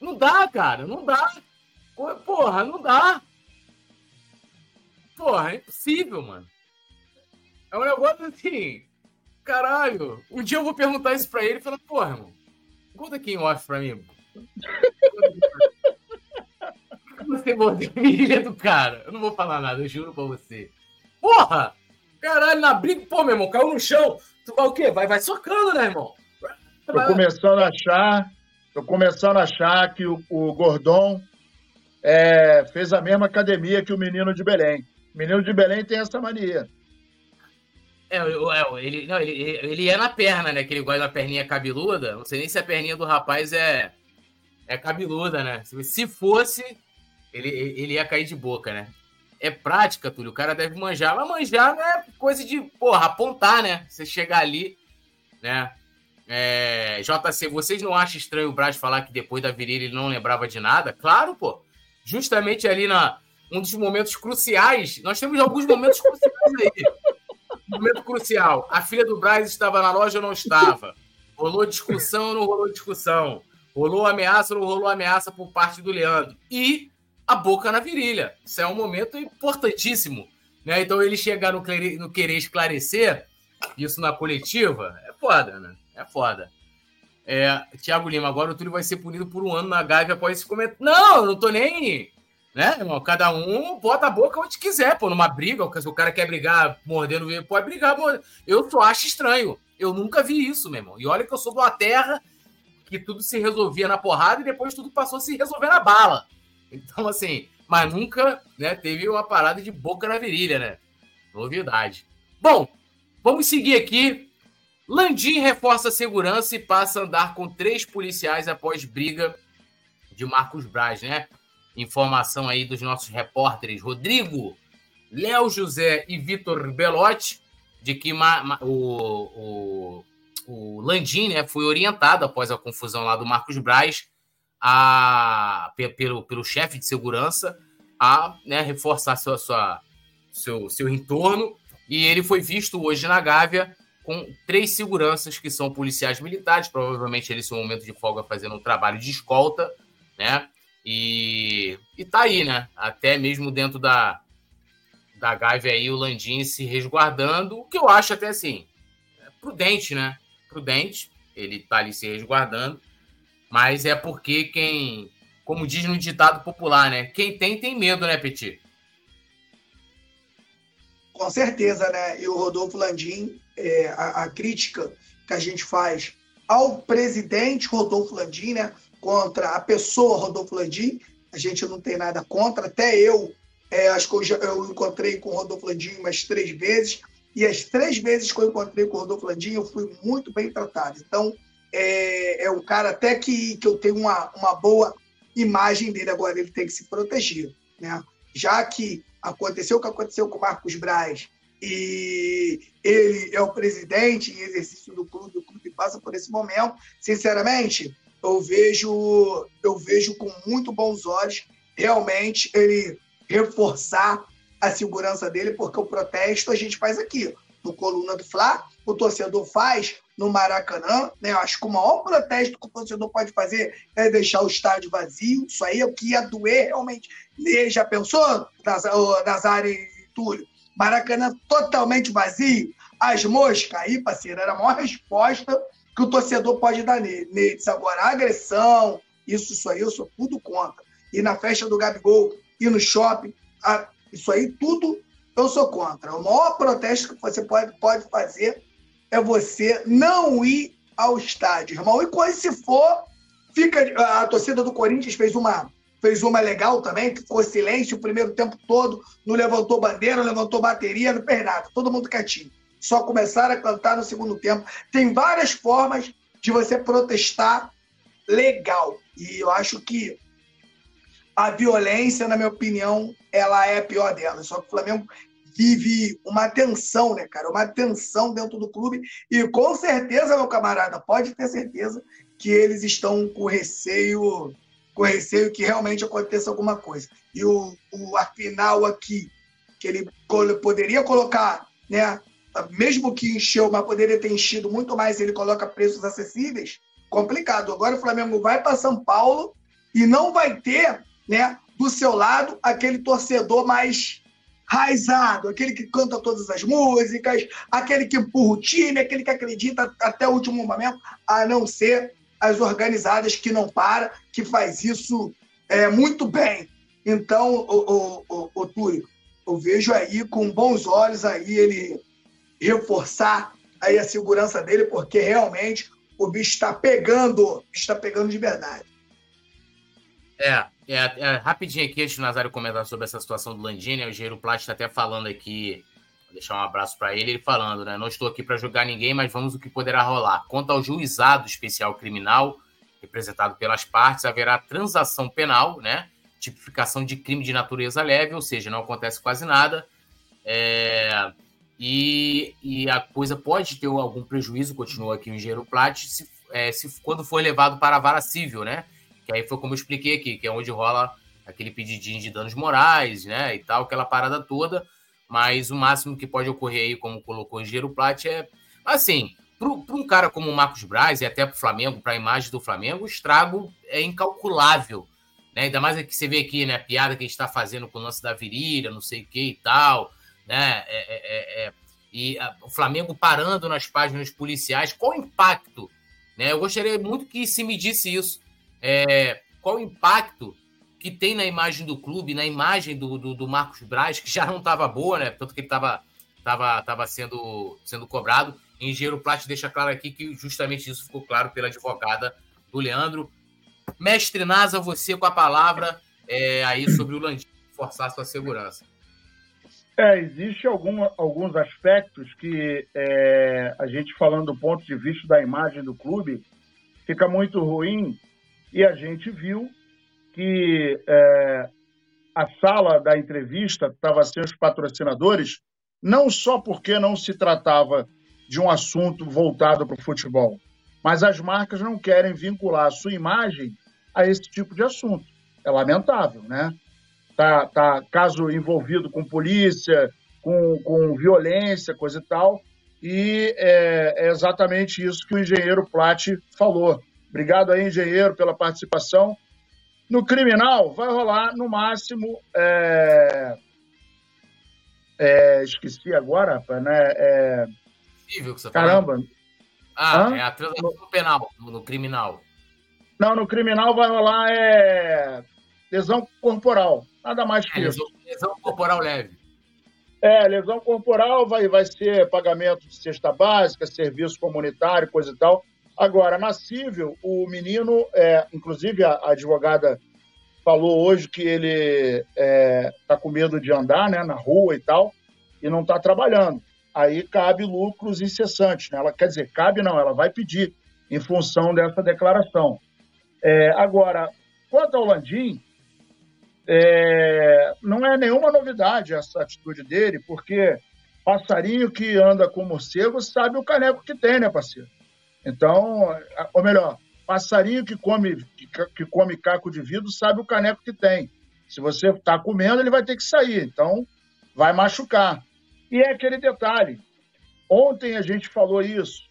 Não dá, cara, não dá. Porra, não dá. Porra, é impossível, mano. É um negócio assim. Caralho. Um dia eu vou perguntar isso pra ele e falar, porra, irmão, conta aqui em off pra mim. Você mordeu a do cara. Eu não vou falar nada, eu juro pra você. Porra! Caralho, na briga, pô, meu irmão, caiu no chão. Tu vai o quê? Vai, vai socando, né, irmão? Tô começando a achar, tô começando a achar que o, o Gordon é, fez a mesma academia que o menino de Belém. O menino de Belém tem essa mania. É, é ele, não, ele, ele é na perna, né? Que ele gosta da perninha cabeluda. Não sei nem se a perninha do rapaz é, é cabeluda, né? Se fosse, ele, ele ia cair de boca, né? É prática, Túlio. O cara deve manjar. Mas manjar não é coisa de, porra, apontar, né? Você chegar ali, né? É, JC, vocês não acham estranho o Braz falar que depois da virilha ele não lembrava de nada? Claro, pô. Justamente ali na um dos momentos cruciais, nós temos alguns momentos cruciais aí. Momento crucial. A filha do Braz estava na loja ou não estava? Rolou discussão ou não rolou discussão? Rolou ameaça ou não rolou ameaça por parte do Leandro? E a boca na virilha. Isso é um momento importantíssimo. Né? Então ele chegar no, no querer esclarecer isso na coletiva é foda, né? É foda. É, Tiago Lima, agora o Túlio vai ser punido por um ano na Gávea após esse comentário. Não, eu não tô nem. Né, irmão? Cada um bota a boca onde quiser, pô, numa briga. Se o cara quer brigar mordendo, pode brigar mordendo. Eu só acho estranho. Eu nunca vi isso, meu irmão. E olha que eu sou de uma terra que tudo se resolvia na porrada e depois tudo passou a se resolver na bala. Então, assim, mas nunca né, teve uma parada de boca na virilha, né? Novidade. Bom, vamos seguir aqui. Landim reforça a segurança e passa a andar com três policiais após briga de Marcos Braz, né? Informação aí dos nossos repórteres Rodrigo, Léo José e Vitor Belotti, de que o, o, o Landim né, foi orientado após a confusão lá do Marcos Braz a, pelo, pelo chefe de segurança a né, reforçar sua, sua, seu, seu entorno. E ele foi visto hoje na Gávea com três seguranças que são policiais militares, provavelmente eles, no momento de folga, fazendo um trabalho de escolta, né? E, e tá aí, né? Até mesmo dentro da, da Gávea aí, o Landim se resguardando, o que eu acho até assim, é prudente, né? Prudente, ele tá ali se resguardando mas é porque quem, como diz no ditado popular, né? Quem tem, tem medo, né, Petit? Com certeza, né? E o Rodolfo Landim, é, a, a, crítica que a gente faz ao presidente Rodolfo Landim, né? Contra a pessoa Rodolfo Landim, a gente não tem nada contra. Até eu, é, acho que eu, já, eu encontrei com o Rodolfo Landim umas três vezes. E as três vezes que eu encontrei com o Rodolfo Landim, eu fui muito bem tratado. Então, é, é um cara até que, que eu tenho uma, uma boa imagem dele. Agora, ele tem que se proteger. Né? Já que aconteceu o que aconteceu com o Marcos Braz e ele é o presidente em exercício do clube, o clube passa por esse momento, sinceramente, eu vejo, eu vejo com muito bons olhos realmente ele reforçar a segurança dele, porque o protesto a gente faz aqui no Coluna do Fla, o torcedor faz no Maracanã. Né? Acho que o maior protesto que o torcedor pode fazer é deixar o estádio vazio. Isso aí é o que ia doer realmente. E já pensou, Nazário Túlio, Maracanã totalmente vazio, as moscas aí, parceiro, era a maior resposta que o torcedor pode dar neles. Agora, agressão, isso, isso aí, eu sou tudo contra. E na festa do Gabigol, e no shopping, a, isso aí, tudo eu sou contra. O maior protesto que você pode, pode fazer é você não ir ao estádio, irmão. E quando se for, fica. A torcida do Corinthians fez uma, fez uma legal também, que ficou silêncio o primeiro tempo todo, não levantou bandeira, não levantou bateria, não fez nada, todo mundo quietinho. Só começaram a cantar no segundo tempo. Tem várias formas de você protestar legal. E eu acho que a violência, na minha opinião, ela é a pior delas. Só que o Flamengo vive uma tensão, né, cara? Uma tensão dentro do clube. E com certeza, meu camarada, pode ter certeza que eles estão com receio, com receio que realmente aconteça alguma coisa. E o, o a aqui, que ele poderia colocar, né? Mesmo que encheu, mas poderia ter enchido muito mais, ele coloca preços acessíveis, complicado. Agora o Flamengo vai para São Paulo e não vai ter, né, do seu lado aquele torcedor mais raizado, aquele que canta todas as músicas, aquele que empurra o time, aquele que acredita até o último momento, a não ser as organizadas que não para, que faz isso é, muito bem. Então, o, o, o, o Túlio, eu vejo aí com bons olhos aí ele reforçar aí a segurança dele, porque realmente o bicho está pegando, está pegando de verdade. É, é, é, rapidinho aqui, antes do Nazário comentar sobre essa situação do Landini, o Engenheiro Plat está até falando aqui, deixar um abraço para ele, ele falando, né? Não estou aqui para julgar ninguém, mas vamos o que poderá rolar. Quanto ao juizado especial criminal, representado pelas partes, haverá transação penal, né? Tipificação de crime de natureza leve, ou seja, não acontece quase nada. É, e, e, a coisa pode ter algum prejuízo, continua aqui o engenheiro Plat, se, é, se, quando for levado para a vara civil, né? Que aí foi como eu expliquei aqui, que é onde rola aquele pedidinho de danos morais, né? E tal, aquela parada toda. Mas o máximo que pode ocorrer aí, como colocou o Engenheiro Plat, é assim, para um cara como o Marcos Braz e até para o Flamengo, para a imagem do Flamengo, o estrago é incalculável. Né? Ainda mais que você vê aqui, né? A piada que a gente está fazendo com o lance da virilha, não sei o que e tal. Né? É, é, é, é. e a, o Flamengo parando nas páginas policiais, qual o impacto? Né? Eu gostaria muito que se medisse isso é, qual o impacto que tem na imagem do clube, na imagem do, do, do Marcos Braz, que já não estava boa, né? Tanto que ele estava tava, tava sendo, sendo cobrado. Engenheiro Plat deixa claro aqui que justamente isso ficou claro pela advogada do Leandro. Mestre Nasa, você com a palavra é, aí sobre o Landim forçar sua segurança. É, existe algum, alguns aspectos que é, a gente falando do ponto de vista da imagem do clube fica muito ruim e a gente viu que é, a sala da entrevista estava sem os patrocinadores, não só porque não se tratava de um assunto voltado para o futebol, mas as marcas não querem vincular a sua imagem a esse tipo de assunto. É lamentável, né? Tá, tá caso envolvido com polícia, com, com violência, coisa e tal, e é, é exatamente isso que o engenheiro Plat falou. Obrigado aí, engenheiro, pela participação. No criminal, vai rolar no máximo. É... É... esqueci agora, rapaz, né? É... que você Caramba. Falando. Ah, Hã? é a transação no... penal, no criminal. Não, no criminal vai rolar é... lesão corporal. Nada mais que é, isso. Lesão, lesão corporal leve. É, lesão corporal vai, vai ser pagamento de cesta básica, serviço comunitário, coisa e tal. Agora, na civil, o menino, é, inclusive a, a, advogada falou hoje que ele está é, tá com medo de andar né, na rua e tal, e não está trabalhando. Aí cabe lucros incessantes. Né? Ela, quer dizer, cabe não, ela vai pedir em função dessa declaração. É, agora, quanto ao Landim, é, não é nenhuma novidade essa atitude dele, porque passarinho que anda com morcego sabe o caneco que tem, né, parceiro? Então, ou melhor, passarinho que come, que, come caco de vidro sabe o caneco que tem. Se você está comendo, ele vai ter que sair. Então, vai machucar. E é aquele detalhe. Ontem a gente falou isso,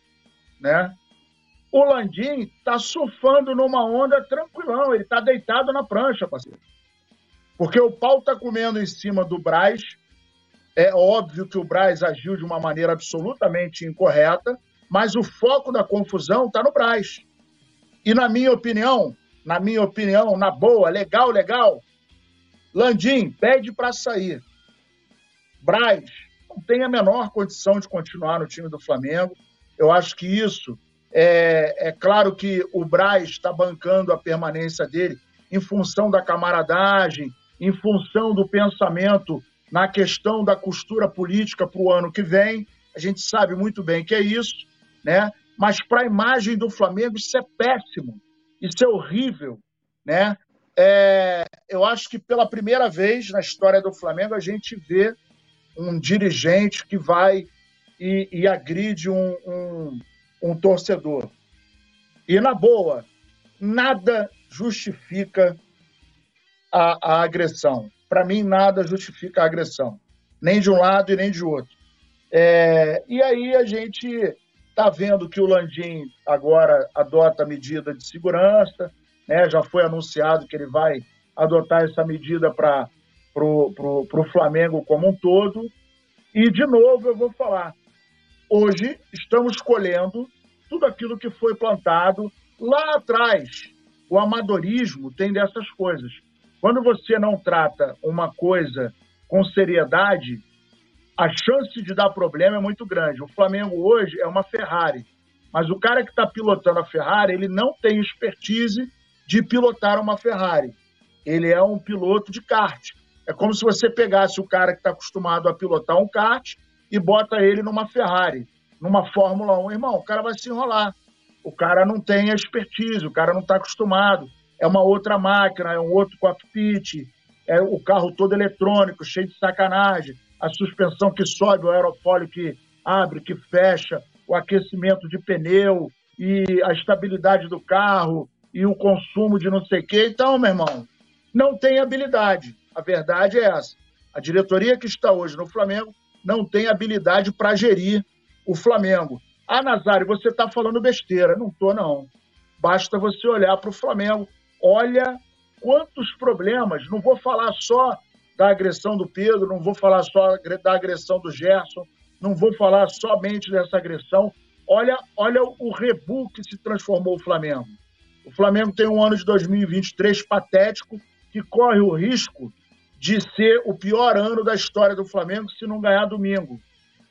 né? O Landim está surfando numa onda tranquilão. Ele está deitado na prancha, parceiro. Porque o pau está comendo em cima do Braz. É óbvio que o Braz agiu de uma maneira absolutamente incorreta, mas o foco da confusão está no Braz. E na minha opinião, na minha opinião, na boa, legal, legal, Landim pede para sair. Braz não tem a menor condição de continuar no time do Flamengo. Eu acho que isso é, é claro que o Braz está bancando a permanência dele em função da camaradagem, em função do pensamento na questão da costura política para o ano que vem. A gente sabe muito bem que é isso, né? Mas para a imagem do Flamengo isso é péssimo, isso é horrível, né? É, eu acho que pela primeira vez na história do Flamengo a gente vê um dirigente que vai e, e agride um, um, um torcedor. E na boa, nada justifica a, a agressão. Para mim, nada justifica a agressão, nem de um lado e nem de outro. É, e aí a gente está vendo que o Landim agora adota medida de segurança, né? já foi anunciado que ele vai adotar essa medida para o Flamengo como um todo. E, de novo, eu vou falar: hoje estamos colhendo tudo aquilo que foi plantado lá atrás. O amadorismo tem dessas coisas. Quando você não trata uma coisa com seriedade, a chance de dar problema é muito grande. O Flamengo hoje é uma Ferrari, mas o cara que está pilotando a Ferrari, ele não tem expertise de pilotar uma Ferrari. Ele é um piloto de kart. É como se você pegasse o cara que está acostumado a pilotar um kart e bota ele numa Ferrari, numa Fórmula 1. Irmão, o cara vai se enrolar. O cara não tem expertise, o cara não está acostumado é uma outra máquina, é um outro cockpit, é o carro todo eletrônico, cheio de sacanagem, a suspensão que sobe, o aerofólio que abre, que fecha, o aquecimento de pneu e a estabilidade do carro e o consumo de não sei o quê. Então, meu irmão, não tem habilidade. A verdade é essa. A diretoria que está hoje no Flamengo não tem habilidade para gerir o Flamengo. Ah, Nazário, você está falando besteira. Não estou, não. Basta você olhar para o Flamengo olha quantos problemas, não vou falar só da agressão do Pedro, não vou falar só da agressão do Gerson, não vou falar somente dessa agressão. Olha, olha o rebu que se transformou o Flamengo. O Flamengo tem um ano de 2023 patético que corre o risco de ser o pior ano da história do Flamengo se não ganhar domingo.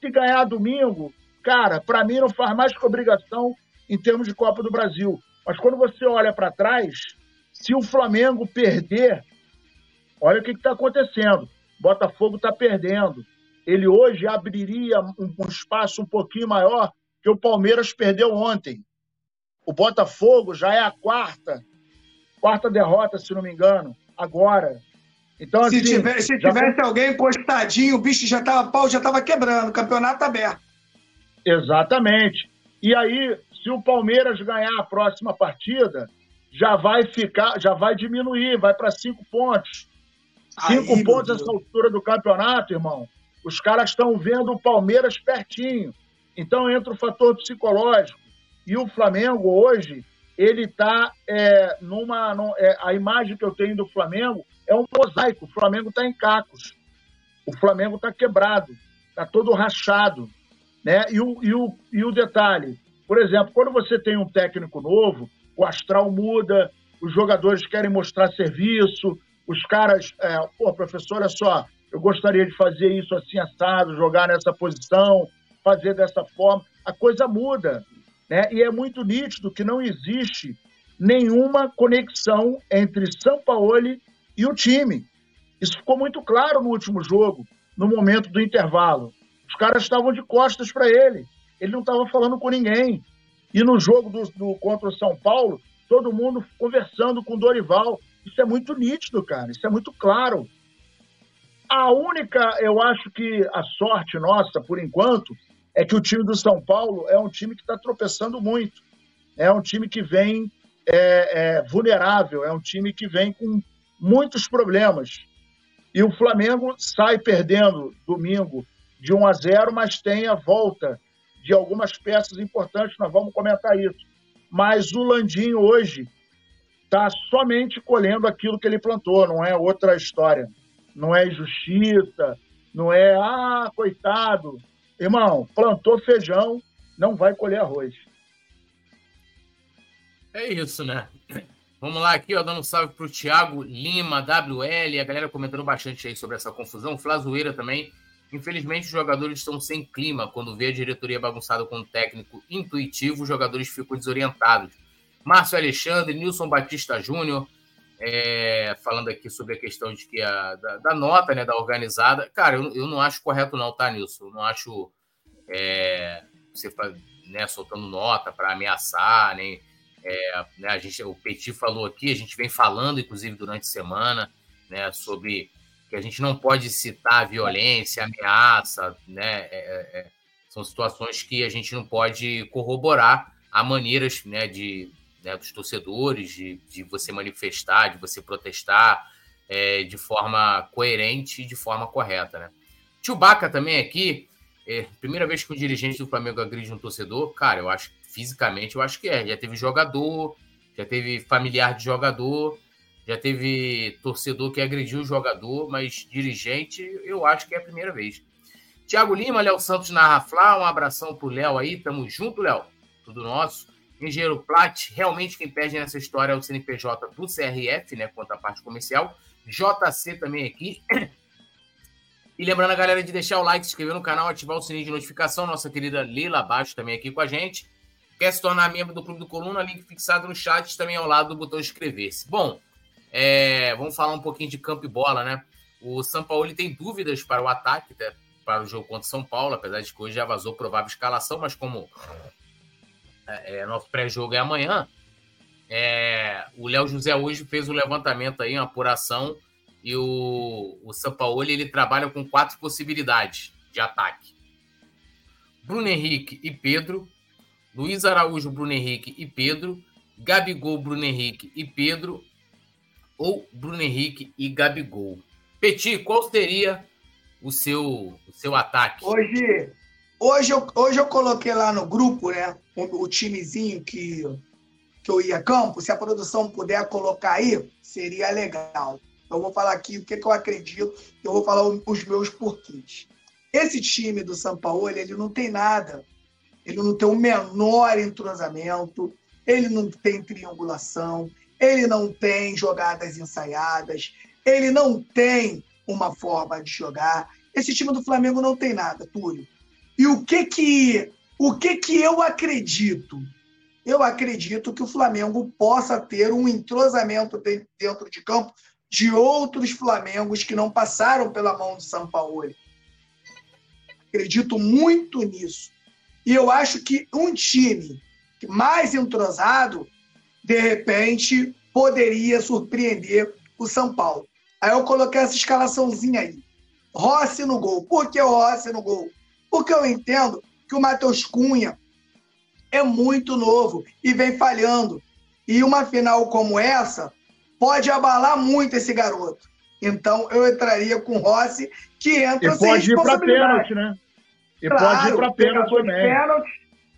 Se ganhar domingo, cara, para mim não faz mais que obrigação em termos de Copa do Brasil. Mas quando você olha para trás, se o Flamengo perder, olha o que está acontecendo. Botafogo está perdendo. Ele hoje abriria um, um espaço um pouquinho maior que o Palmeiras perdeu ontem. O Botafogo já é a quarta, quarta derrota, se não me engano, agora. Então, se, assim, tiver, se tivesse foi... alguém encostadinho, o bicho já estava pau, já estava quebrando, o campeonato aberto. Exatamente. E aí, se o Palmeiras ganhar a próxima partida, já vai ficar, já vai diminuir, vai para cinco pontos. Cinco Aí, pontos nessa altura do campeonato, irmão. Os caras estão vendo o Palmeiras pertinho. Então entra o fator psicológico. E o Flamengo hoje, ele está é, numa. é, a imagem que eu tenho do Flamengo é um mosaico. O Flamengo está em cacos. O Flamengo está quebrado, está todo rachado. Né? E, o, e, o, e o detalhe, por exemplo, quando você tem um técnico novo, o astral muda, os jogadores querem mostrar serviço, os caras, é, pô, professor, olha só, eu gostaria de fazer isso assim assado, jogar nessa posição, fazer dessa forma. A coisa muda, né? E é muito nítido que não existe nenhuma conexão entre São Paulo e o time. Isso ficou muito claro no último jogo, no momento do intervalo. Os caras estavam de costas para ele. Ele não estava falando com ninguém. E no jogo do, do, contra o São Paulo, todo mundo conversando com o Dorival. Isso é muito nítido, cara. Isso é muito claro. A única, eu acho que a sorte nossa, por enquanto, é que o time do São Paulo é um time que está tropeçando muito. É um time que vem é, é, vulnerável, é um time que vem com muitos problemas. E o Flamengo sai perdendo domingo de 1 a 0, mas tem a volta de algumas peças importantes, nós vamos comentar isso. Mas o Landinho hoje está somente colhendo aquilo que ele plantou, não é outra história. Não é injustiça, Não é, ah, coitado. Irmão, plantou feijão, não vai colher arroz. É isso, né? Vamos lá aqui, ó, dando um salve pro Thiago Lima, WL, a galera comentando bastante aí sobre essa confusão. Flazoeira também. Infelizmente, os jogadores estão sem clima. Quando vê a diretoria bagunçada com um técnico intuitivo, os jogadores ficam desorientados. Márcio Alexandre, Nilson Batista Júnior, é, falando aqui sobre a questão de que a, da, da nota, né, da organizada. Cara, eu, eu não acho correto, não, tá, Nilson? Eu não acho é, você né, soltando nota para ameaçar, nem. É, né, a gente, o Petit falou aqui, a gente vem falando, inclusive, durante a semana, né, sobre que a gente não pode citar violência, ameaça, né, é, é, é são situações que a gente não pode corroborar há maneiras né, de, né, dos torcedores de, de você manifestar, de você protestar é, de forma coerente e de forma correta. Né? Chewbacca também aqui, é, primeira vez que um dirigente do Flamengo agride um torcedor, cara, eu acho fisicamente, eu acho que é. Já teve jogador, já teve familiar de jogador, já teve torcedor que agrediu o jogador, mas dirigente, eu acho que é a primeira vez. Tiago Lima, Léo Santos na Raflá, um abração pro Léo aí, tamo junto, Léo, tudo nosso. Engenheiro Plat, realmente quem perde nessa história é o CNPJ do CRF, né, quanto à parte comercial. JC também aqui. E lembrando a galera de deixar o like, se inscrever no canal, ativar o sininho de notificação. Nossa querida Lila abaixo também aqui com a gente. Quer se tornar membro do Clube do Coluna? Link fixado no chat, também ao lado do botão inscrever-se. Bom, é, vamos falar um pouquinho de campo e bola, né? O São Paulo tem dúvidas para o ataque, né, para o jogo contra o São Paulo, apesar de que hoje já vazou provável escalação, mas como é, é, nosso pré-jogo é amanhã. É, o Léo José hoje fez um levantamento aí, uma apuração, e o, o Sampaoli ele trabalha com quatro possibilidades de ataque. Bruno Henrique e Pedro, Luiz Araújo, Bruno Henrique e Pedro, Gabigol, Bruno Henrique e Pedro, ou Bruno Henrique e Gabigol. Petit, qual seria o seu, o seu ataque? Hoje, Hoje eu, hoje eu coloquei lá no grupo, né? O, o timezinho que, que eu ia a campo. Se a produção puder colocar aí, seria legal. Eu vou falar aqui o que, que eu acredito, eu vou falar os meus porquês. Esse time do São Paulo, ele não tem nada. Ele não tem o menor entrosamento, ele não tem triangulação, ele não tem jogadas ensaiadas, ele não tem uma forma de jogar. Esse time do Flamengo não tem nada, Túlio. E o que que, o que que eu acredito? Eu acredito que o Flamengo possa ter um entrosamento dentro de campo de outros Flamengos que não passaram pela mão do São Paulo. Acredito muito nisso. E eu acho que um time mais entrosado, de repente, poderia surpreender o São Paulo. Aí eu coloquei essa escalaçãozinha aí. Rossi no gol. Por que o Rossi no gol? Porque eu entendo que o Matheus Cunha é muito novo e vem falhando. E uma final como essa pode abalar muito esse garoto. Então eu entraria com o Rossi, que entra e pode ir para pênalti, né? E claro, pode ir para pênalti também. Pênalti,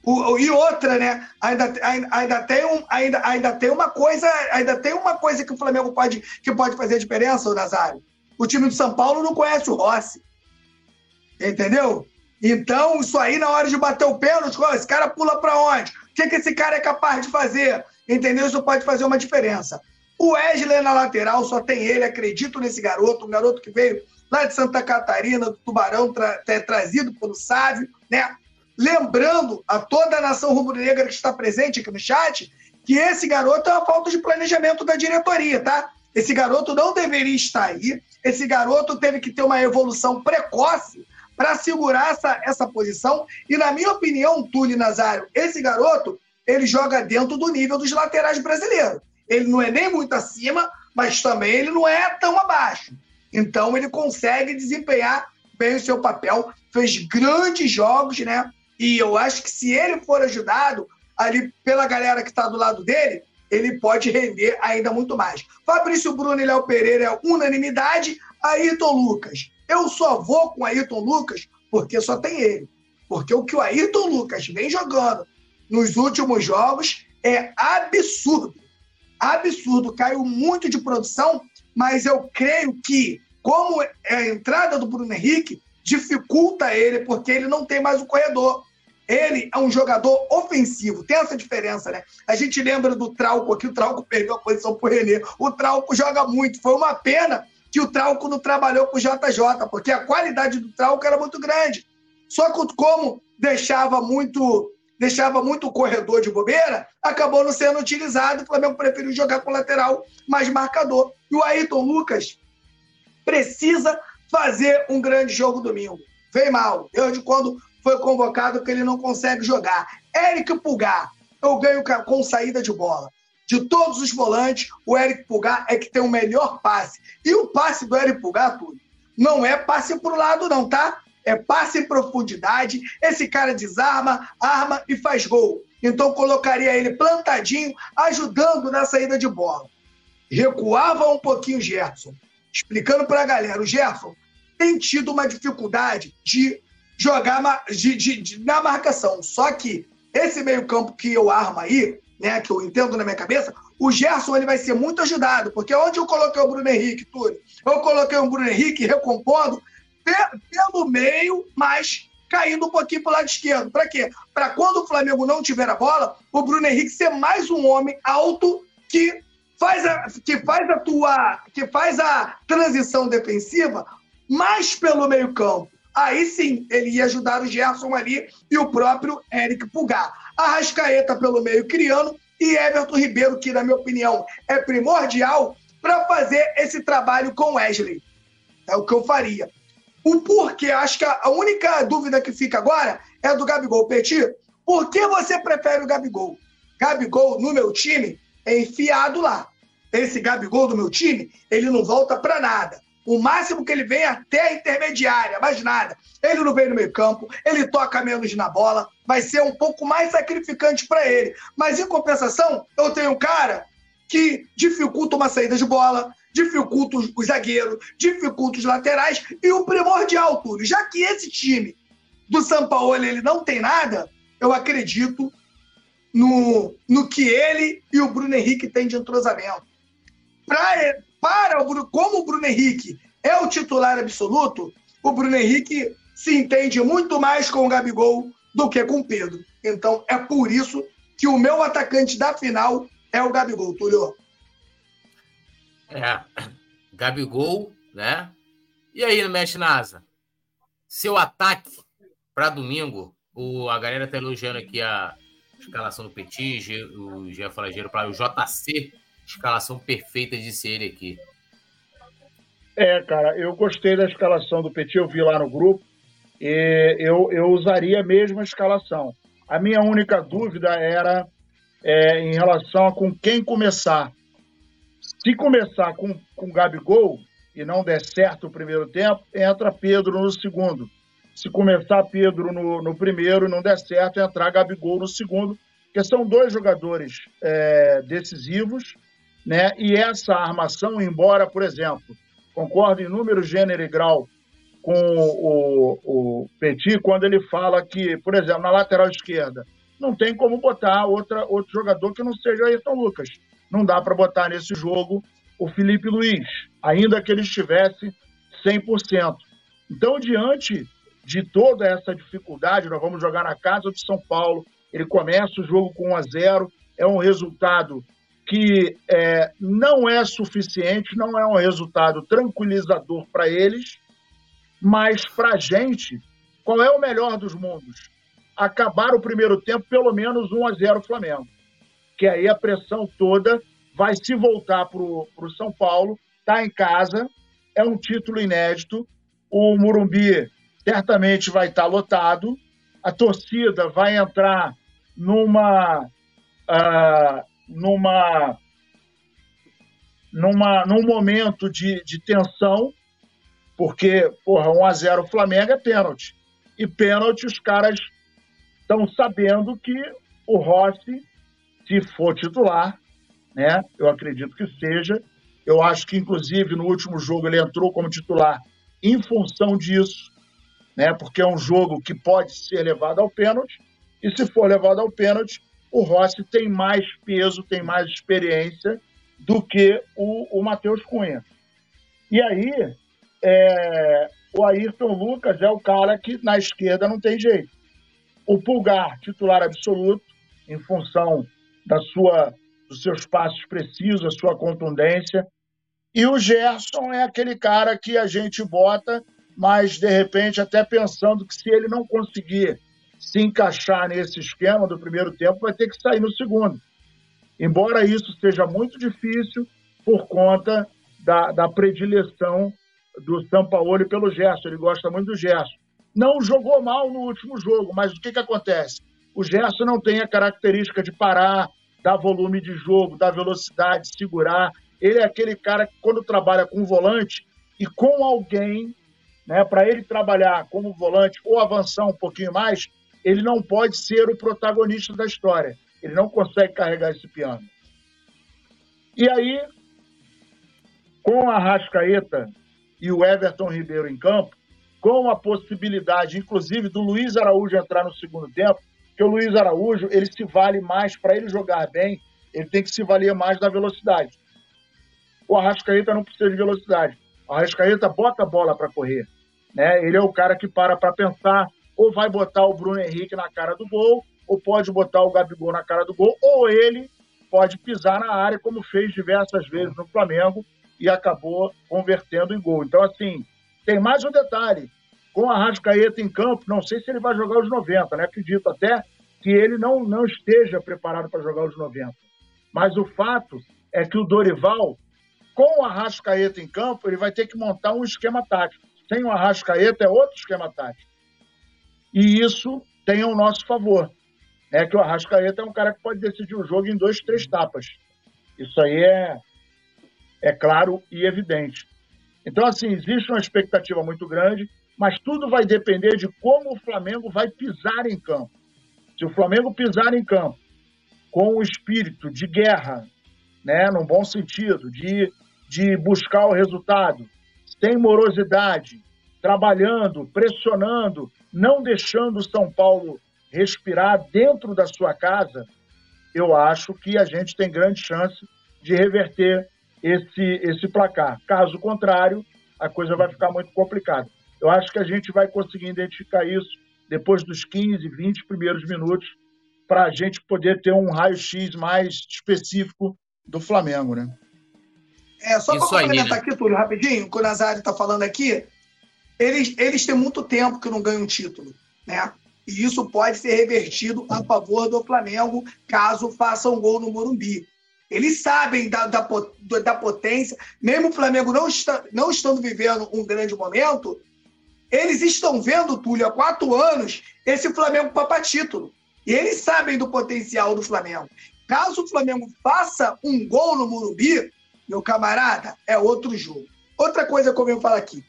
o, e outra, né? Ainda, ainda, ainda, tem um, ainda, ainda tem uma coisa, ainda tem uma coisa que o Flamengo pode, que pode fazer a diferença, o Nazário. O time do São Paulo não conhece o Rossi. Entendeu? Então, isso aí, na hora de bater o pênalti, esse cara pula para onde? O que, que esse cara é capaz de fazer? Entendeu? Isso pode fazer uma diferença. O Wesley na lateral, só tem ele, acredito nesse garoto, um garoto que veio lá de Santa Catarina, do Tubarão, tra trazido pelo Sávio, né? Lembrando a toda a nação rubro-negra que está presente aqui no chat, que esse garoto é uma falta de planejamento da diretoria, tá? Esse garoto não deveria estar aí. Esse garoto teve que ter uma evolução precoce para segurar essa, essa posição. E, na minha opinião, Túlio Nazário, esse garoto, ele joga dentro do nível dos laterais brasileiros. Ele não é nem muito acima, mas também ele não é tão abaixo. Então, ele consegue desempenhar bem o seu papel, fez grandes jogos, né? E eu acho que se ele for ajudado ali pela galera que está do lado dele, ele pode render ainda muito mais. Fabrício Bruno e Léo Pereira é unanimidade. Ayrton Lucas. Eu só vou com o Ayrton Lucas porque só tem ele. Porque o que o Ayrton Lucas vem jogando nos últimos jogos é absurdo. Absurdo. Caiu muito de produção, mas eu creio que como é a entrada do Bruno Henrique dificulta ele, porque ele não tem mais o corredor. Ele é um jogador ofensivo, tem essa diferença, né? A gente lembra do Trauco aqui, o Trauco perdeu a posição pro Renê. O Trauco joga muito, foi uma pena que o Trauco não trabalhou com o JJ, porque a qualidade do Trauco era muito grande. Só que como deixava muito deixava muito o corredor de bobeira, acabou não sendo utilizado. O Flamengo preferiu jogar com lateral mais marcador. E o Ayrton Lucas precisa fazer um grande jogo domingo. Vem mal. Desde quando foi convocado que ele não consegue jogar. Eric Pulgar, eu ganho com saída de bola. De todos os volantes, o Eric Pulgar é que tem o melhor passe. E o passe do Eric Pulgar, tudo, não é passe para o lado, não, tá? É passe em profundidade. Esse cara desarma, arma e faz gol. Então colocaria ele plantadinho, ajudando na saída de bola. Recuava um pouquinho o Gerson. Explicando para a galera, o Gerson tem tido uma dificuldade de jogar de, de, de, na marcação. Só que esse meio-campo que eu armo aí, né, que eu entendo na minha cabeça, o Gerson ele vai ser muito ajudado, porque onde eu coloquei o Bruno Henrique, tudo, eu coloquei o Bruno Henrique recompondo pelo meio, mas caindo um pouquinho para o lado esquerdo. Para quê? Para quando o Flamengo não tiver a bola, o Bruno Henrique ser mais um homem alto que faz a, que faz a tua, que faz a transição defensiva mais pelo meio campo. Aí sim, ele ia ajudar o Gerson ali e o próprio Eric Pulgar. Arrascaeta pelo meio criando e Everton Ribeiro, que na minha opinião é primordial para fazer esse trabalho com Wesley. É o que eu faria. O porquê, acho que a única dúvida que fica agora é do Gabigol. Petit, por que você prefere o Gabigol? Gabigol, no meu time, é enfiado lá. Esse Gabigol do meu time, ele não volta para nada. O máximo que ele vem é até a intermediária, mais nada. Ele não vem no meio campo, ele toca menos na bola, vai ser um pouco mais sacrificante para ele. Mas em compensação, eu tenho um cara que dificulta uma saída de bola, dificulta os zagueiros, dificulta os laterais e o primordial, Túlio. Já que esse time do São Paulo ele não tem nada, eu acredito no, no que ele e o Bruno Henrique têm de entrosamento. Pra, para o Bruno, como o Bruno Henrique é o titular absoluto, o Bruno Henrique se entende muito mais com o Gabigol do que com o Pedro. Então é por isso que o meu atacante da final é o Gabigol, Túlio. É, Gabigol, né? E aí, no Mestre Nasa? Seu ataque para domingo, o, a galera tá elogiando aqui a escalação do Petit, o Jean Falageiro para o JC escalação perfeita de ser ele aqui. É, cara, eu gostei da escalação do Petit, eu vi lá no grupo, e eu, eu usaria a mesma escalação. A minha única dúvida era é, em relação a com quem começar. Se começar com, com Gabigol e não der certo o primeiro tempo, entra Pedro no segundo. Se começar Pedro no, no primeiro e não der certo, entrar Gabigol no segundo, porque são dois jogadores é, decisivos né? E essa armação, embora, por exemplo, concordo em número, gênero e grau com o, o Petit quando ele fala que, por exemplo, na lateral esquerda, não tem como botar outra, outro jogador que não seja Ayrton Lucas. Não dá para botar nesse jogo o Felipe Luiz, ainda que ele estivesse 100%. Então, diante de toda essa dificuldade, nós vamos jogar na casa de São Paulo. Ele começa o jogo com 1 a 0, é um resultado que é, não é suficiente, não é um resultado tranquilizador para eles, mas para a gente, qual é o melhor dos mundos? Acabar o primeiro tempo pelo menos 1 a 0 Flamengo. Que aí a pressão toda vai se voltar para o São Paulo, está em casa, é um título inédito, o Murumbi certamente vai estar tá lotado, a torcida vai entrar numa uh, numa, numa, num momento de, de tensão, porque, porra, 1x0 Flamengo é pênalti. E pênalti, os caras estão sabendo que o Rossi, se for titular, né? Eu acredito que seja. Eu acho que, inclusive, no último jogo ele entrou como titular em função disso, né? Porque é um jogo que pode ser levado ao pênalti. E se for levado ao pênalti, o Rossi tem mais peso, tem mais experiência do que o, o Matheus Cunha. E aí, é, o Ayrton Lucas é o cara que na esquerda não tem jeito. O Pulgar, titular absoluto, em função da sua, dos seus passos precisos, a sua contundência. E o Gerson é aquele cara que a gente bota, mas de repente até pensando que se ele não conseguir se encaixar nesse esquema do primeiro tempo, vai ter que sair no segundo. Embora isso seja muito difícil por conta da, da predileção do Sampaoli pelo Gerson. Ele gosta muito do Gerson. Não jogou mal no último jogo, mas o que, que acontece? O Gerson não tem a característica de parar, dar volume de jogo, dar velocidade, segurar. Ele é aquele cara que, quando trabalha com volante e com alguém, né, para ele trabalhar como volante ou avançar um pouquinho mais, ele não pode ser o protagonista da história. Ele não consegue carregar esse piano. E aí, com a Rascaeta e o Everton Ribeiro em campo, com a possibilidade, inclusive, do Luiz Araújo entrar no segundo tempo, que o Luiz Araújo ele se vale mais para ele jogar bem, ele tem que se valer mais da velocidade. O Arrascaeta não precisa de velocidade. O Arrascaeta bota a bola para correr. Né? Ele é o cara que para para pensar, ou vai botar o Bruno Henrique na cara do gol, ou pode botar o Gabigol na cara do gol, ou ele pode pisar na área, como fez diversas vezes no Flamengo e acabou convertendo em gol. Então, assim, tem mais um detalhe. Com a Rascaeta em campo, não sei se ele vai jogar os 90, né? Acredito até que ele não, não esteja preparado para jogar os 90. Mas o fato é que o Dorival, com o Arrascaeta em campo, ele vai ter que montar um esquema tático. Sem o Arrascaeta é outro esquema tático. E isso tem ao nosso favor. É que o Arrascaeta é um cara que pode decidir o jogo em dois, três tapas. Isso aí é, é claro e evidente. Então, assim, existe uma expectativa muito grande, mas tudo vai depender de como o Flamengo vai pisar em campo. Se o Flamengo pisar em campo com o espírito de guerra, né, num bom sentido, de, de buscar o resultado, sem morosidade, trabalhando, pressionando, não deixando o São Paulo respirar dentro da sua casa, eu acho que a gente tem grande chance de reverter esse, esse placar. Caso contrário, a coisa vai ficar muito complicada. Eu acho que a gente vai conseguir identificar isso depois dos 15, 20 primeiros minutos para a gente poder ter um raio-x mais específico do Flamengo, né? É, só para complementar aqui, Túlio, rapidinho, o que o Nazário está falando aqui, eles, eles têm muito tempo que não ganham título, né? E isso pode ser revertido a favor do Flamengo caso faça um gol no Morumbi. Eles sabem da, da, da potência, mesmo o Flamengo não, está, não estando vivendo um grande momento, eles estão vendo, Túlio, há quatro anos, esse Flamengo para título. E eles sabem do potencial do Flamengo. Caso o Flamengo faça um gol no Morumbi, meu camarada, é outro jogo. Outra coisa que eu venho falar aqui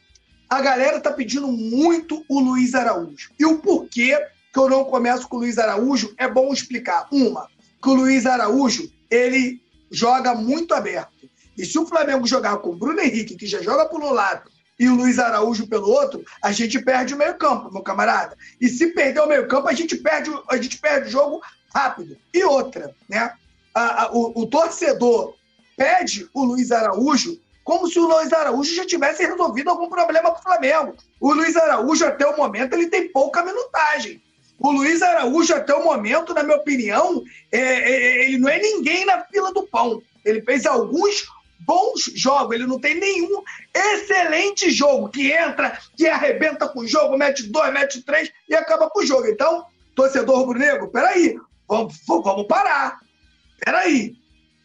a galera tá pedindo muito o Luiz Araújo. E o porquê que eu não começo com o Luiz Araújo é bom explicar. Uma, que o Luiz Araújo, ele joga muito aberto. E se o Flamengo jogar com o Bruno Henrique, que já joga um lado, e o Luiz Araújo pelo outro, a gente perde o meio-campo, meu camarada. E se perder o meio-campo, a gente perde, a gente perde o jogo rápido. E outra, né? A, a, o, o torcedor pede o Luiz Araújo como se o Luiz Araújo já tivesse resolvido algum problema para o Flamengo. O Luiz Araújo, até o momento, ele tem pouca minutagem. O Luiz Araújo, até o momento, na minha opinião, é, é, ele não é ninguém na fila do pão. Ele fez alguns bons jogos, ele não tem nenhum excelente jogo que entra, que arrebenta com o jogo, mete dois, mete três e acaba com o jogo. Então, torcedor rubro-negro, peraí, vamos, vamos parar. Peraí.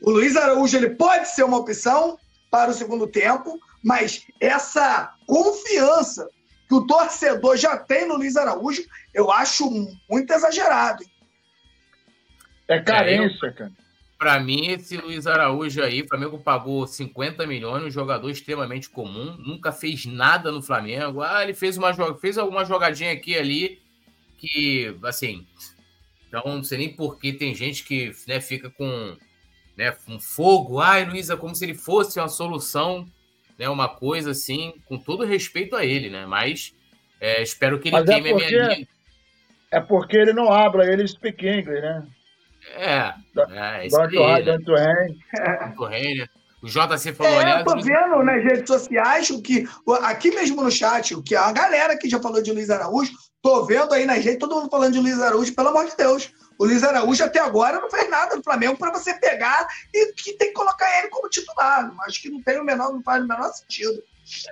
O Luiz Araújo ele pode ser uma opção, para o segundo tempo, mas essa confiança que o torcedor já tem no Luiz Araújo, eu acho muito exagerado. É carência, cara. Para mim, esse Luiz Araújo aí, o Flamengo pagou 50 milhões, um jogador extremamente comum, nunca fez nada no Flamengo. Ah, ele fez uma fez alguma jogadinha aqui e ali que, assim, então não sei nem por que tem gente que né, fica com né, um fogo. Ai, Luísa, como se ele fosse uma solução, né, uma coisa assim, com todo respeito a ele, né? Mas é, espero que ele Mas é queime é porque, a minha linha. É porque ele não habla, ele speak English, né? É, é isso aí. Né? O JC falou, É, aliás. eu tô vendo nas redes sociais o que. Aqui mesmo no chat, o que a galera que já falou de Luiz Araújo, tô vendo aí nas redes, todo mundo falando de Luiz Araújo, pelo amor de Deus. O Luiz Araújo até agora não fez nada no Flamengo para você pegar e que tem que colocar ele como titular. Acho que não tem o menor, não faz o menor sentido.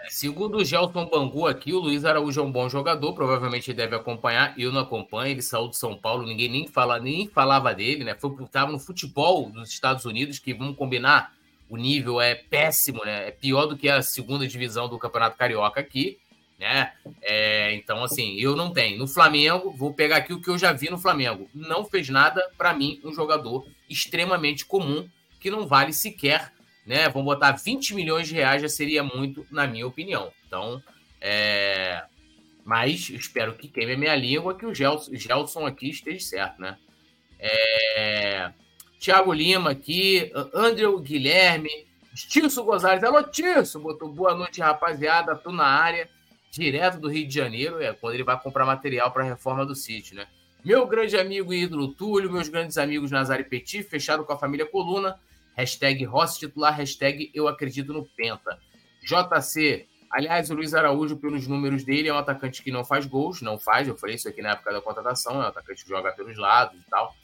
Segundo o Gelson Bangu aqui, o Luiz Araújo é um bom jogador, provavelmente deve acompanhar. Eu não acompanho, ele saiu de São Paulo, ninguém nem, fala, nem falava dele, né? Foi estava no futebol dos Estados Unidos, que vamos combinar, o nível é péssimo, né? É pior do que a segunda divisão do Campeonato Carioca aqui, né? É, então, assim, eu não tenho. No Flamengo, vou pegar aqui o que eu já vi no Flamengo. Não fez nada, para mim, um jogador extremamente comum, que não vale sequer né? Vamos botar 20 milhões de reais, já seria muito, na minha opinião. Então, é... mas espero que queime a minha língua que o Gelson, Gelson aqui esteja certo, né? É... Tiago Lima aqui, André Guilherme, Tirso Gonzalez, alô Tirso, botou boa noite, rapaziada, tô na área, direto do Rio de Janeiro, é quando ele vai comprar material para a reforma do sítio, né? Meu grande amigo e ídolo Túlio, meus grandes amigos Nazar e Petit, fechado com a família Coluna, Hashtag Rossi titular, hashtag eu acredito no Penta. JC, aliás, o Luiz Araújo, pelos números dele, é um atacante que não faz gols, não faz, eu falei isso aqui na época da contratação, é um atacante que joga pelos lados e tal.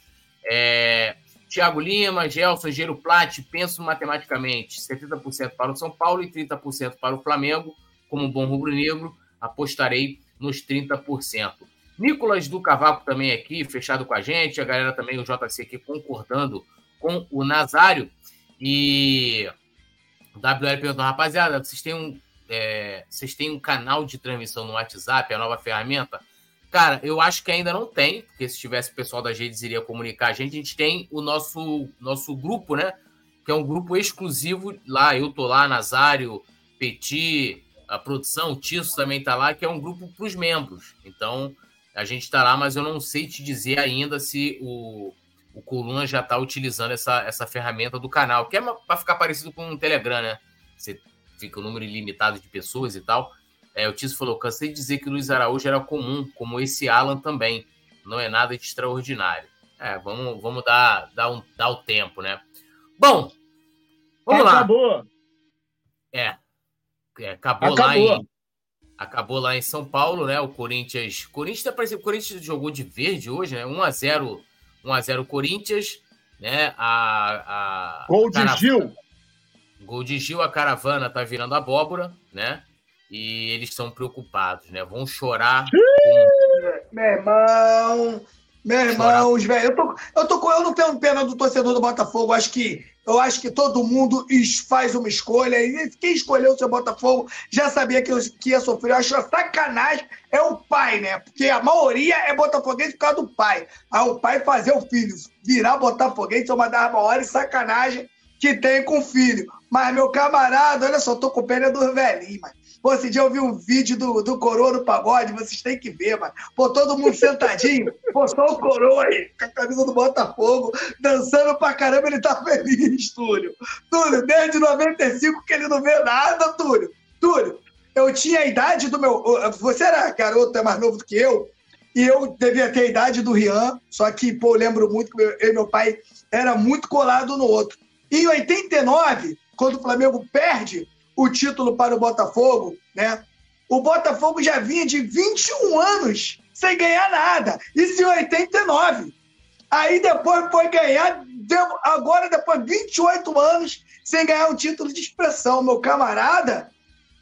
É, Thiago Lima, Gelson, Gero Plat, penso matematicamente, 70% para o São Paulo e 30% para o Flamengo, como bom rubro-negro, apostarei nos 30%. Nicolas do Cavaco também aqui, fechado com a gente, a galera também, o JC aqui concordando com o Nazário. E o WL perguntou, rapaziada, vocês têm um, é, vocês têm um canal de transmissão no WhatsApp, a nova ferramenta? Cara, eu acho que ainda não tem, porque se tivesse o pessoal das redes iria comunicar a gente. A gente tem o nosso, nosso grupo, né? Que é um grupo exclusivo lá. Eu tô lá, Nazário, Petit, a produção, o Tisso também tá lá, que é um grupo para os membros. Então, a gente tá lá, mas eu não sei te dizer ainda se o, o Coluna já está utilizando essa, essa ferramenta do canal, que é para ficar parecido com um Telegram, né? Você fica um número ilimitado de pessoas e tal. É, o Tício falou: cansei de dizer que o Luiz Araújo era comum, como esse Alan também. Não é nada de extraordinário. É, vamos, vamos dar, dar, um, dar o tempo, né? Bom, vamos lá. Acabou. É acabou, Acabou. lá em. Acabou lá em São Paulo, né? O Corinthians. Corinthians tá parecendo. O Corinthians jogou de verde hoje, né? 1x0 1x0 Corinthians, né? A, a Gol de caravana- Gil. Gol de Gil, a caravana tá virando abóbora, né? E eles estão preocupados, né? Vão chorar. Meu irmão, meu irmão, velho, eu tô, eu tô com, eu não tenho pena do torcedor do Botafogo. Acho que eu acho que todo mundo faz uma escolha e quem escolheu o seu Botafogo já sabia que, ia sofrer. Eu acho a sacanagem é o pai, né? Porque a maioria é botafoguense por causa do pai. Aí o pai fazer o filho virar botafoguense é uma das maiores sacanagens que tem com o filho. Mas meu camarada, olha só, tô com pena do velhinho, mano. Pô, esse dia eu vi um vídeo do, do Coroa no pagode, vocês têm que ver, mano. Pô, todo mundo sentadinho, pô, só o Coroa aí, com a camisa do Botafogo, dançando pra caramba, ele tá feliz, Túlio. Túlio, desde 95 que ele não vê nada, Túlio. Túlio, eu tinha a idade do meu. Você era garoto, é mais novo do que eu, e eu devia ter a idade do Rian, só que, pô, eu lembro muito que eu e meu pai era muito colado no outro. E em 89, quando o Flamengo perde o título para o Botafogo, né? O Botafogo já vinha de 21 anos sem ganhar nada. Isso em 89. Aí depois foi ganhar, agora depois de 28 anos sem ganhar um título de expressão. Meu camarada,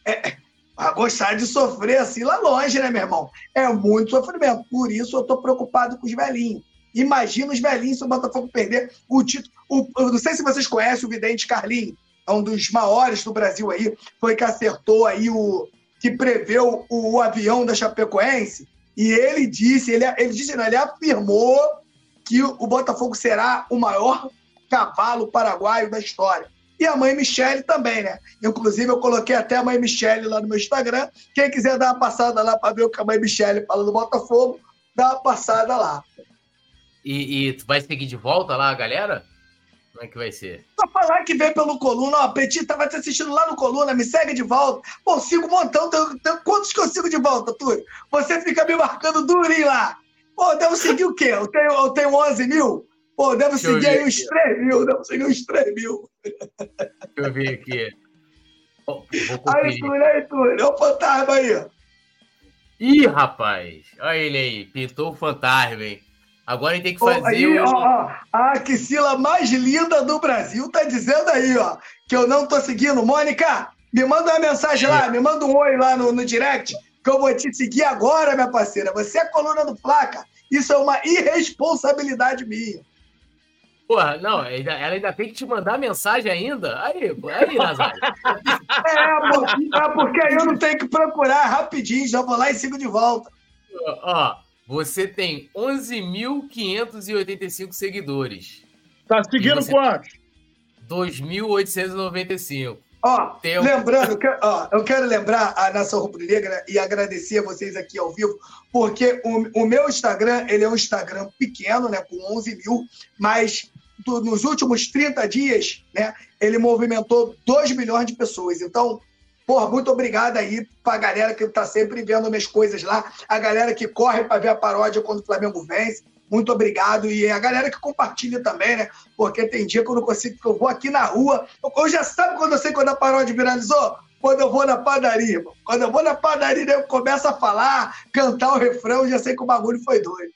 é, a gostar de sofrer assim lá longe, né, meu irmão? É muito sofrimento. Por isso eu tô preocupado com os velhinhos. Imagina os velhinhos se o Botafogo perder o título. O- eu não sei se vocês conhecem o Vidente Carlinho, é um dos maiores do Brasil aí, foi que acertou aí o. que preveu o, o avião da Chapecoense. E ele disse, ele, ele disse, não, ele afirmou que o Botafogo será o maior cavalo paraguaio da história. E a mãe Michele também, né? Inclusive, eu coloquei até a mãe Michele lá no meu Instagram. Quem quiser dar uma passada lá para ver o que a mãe Michele fala do Botafogo, dá uma passada lá. E, e tu vai seguir de volta lá, galera? Como é que vai ser? Só falar que vem pelo Coluna, ó, Petit tava te assistindo lá no Coluna, me segue de volta. Pô, sigo um montão, tem, tem- quantos que eu sigo de volta, Túlio? Você fica me marcando durinho lá. Pô, devo seguir o quê? Eu tenho, eu tenho 11 mil? Pô, devo Deixa seguir aí uns 3 mil, devo seguir uns 3 mil. Deixa eu ver aqui. Oh, aí, Túlio, aí, Túlio. Olha o fantasma aí. Ih, rapaz. Olha ele aí. Pintou o fantasma, hein? Agora a gente tem que fazer. Oh, aí, o... ó, a Axila mais linda do Brasil tá dizendo aí, ó, que eu não tô seguindo. Mônica, me manda uma mensagem lá, me manda um oi lá no, no direct, que eu vou te seguir agora, minha parceira. Você é coluna do Placa. Isso é uma irresponsabilidade minha. Porra, não, ela ainda tem que te mandar mensagem ainda? Aí, aí, Nazário. é, porque aí eu não tenho que procurar rapidinho, já vou lá e sigo de volta. Ó, você tem 11.585 seguidores. Tá seguindo quantos? 2.895. Ó, lembrando, que, ó, eu quero lembrar a Nação Rubro-Negra e agradecer a vocês aqui ao vivo, porque o, o, meu Instagram, ele é um Instagram pequeno, né, com 11 mil, mas do, nos últimos 30 dias, né, ele movimentou 2 milhões de pessoas. Então, porra, muito obrigado aí pra galera que tá sempre vendo minhas coisas lá, a galera que corre para ver a paródia quando o Flamengo vence. Muito obrigado. E a galera que compartilha também, né? Porque tem dia que eu não consigo, porque eu vou aqui na rua. Eu já sabe quando eu sei quando a paródia viralizou? Quando eu vou na padaria, irmão. Quando eu vou na padaria, eu começo a falar, cantar o refrão, já sei que o bagulho foi doido.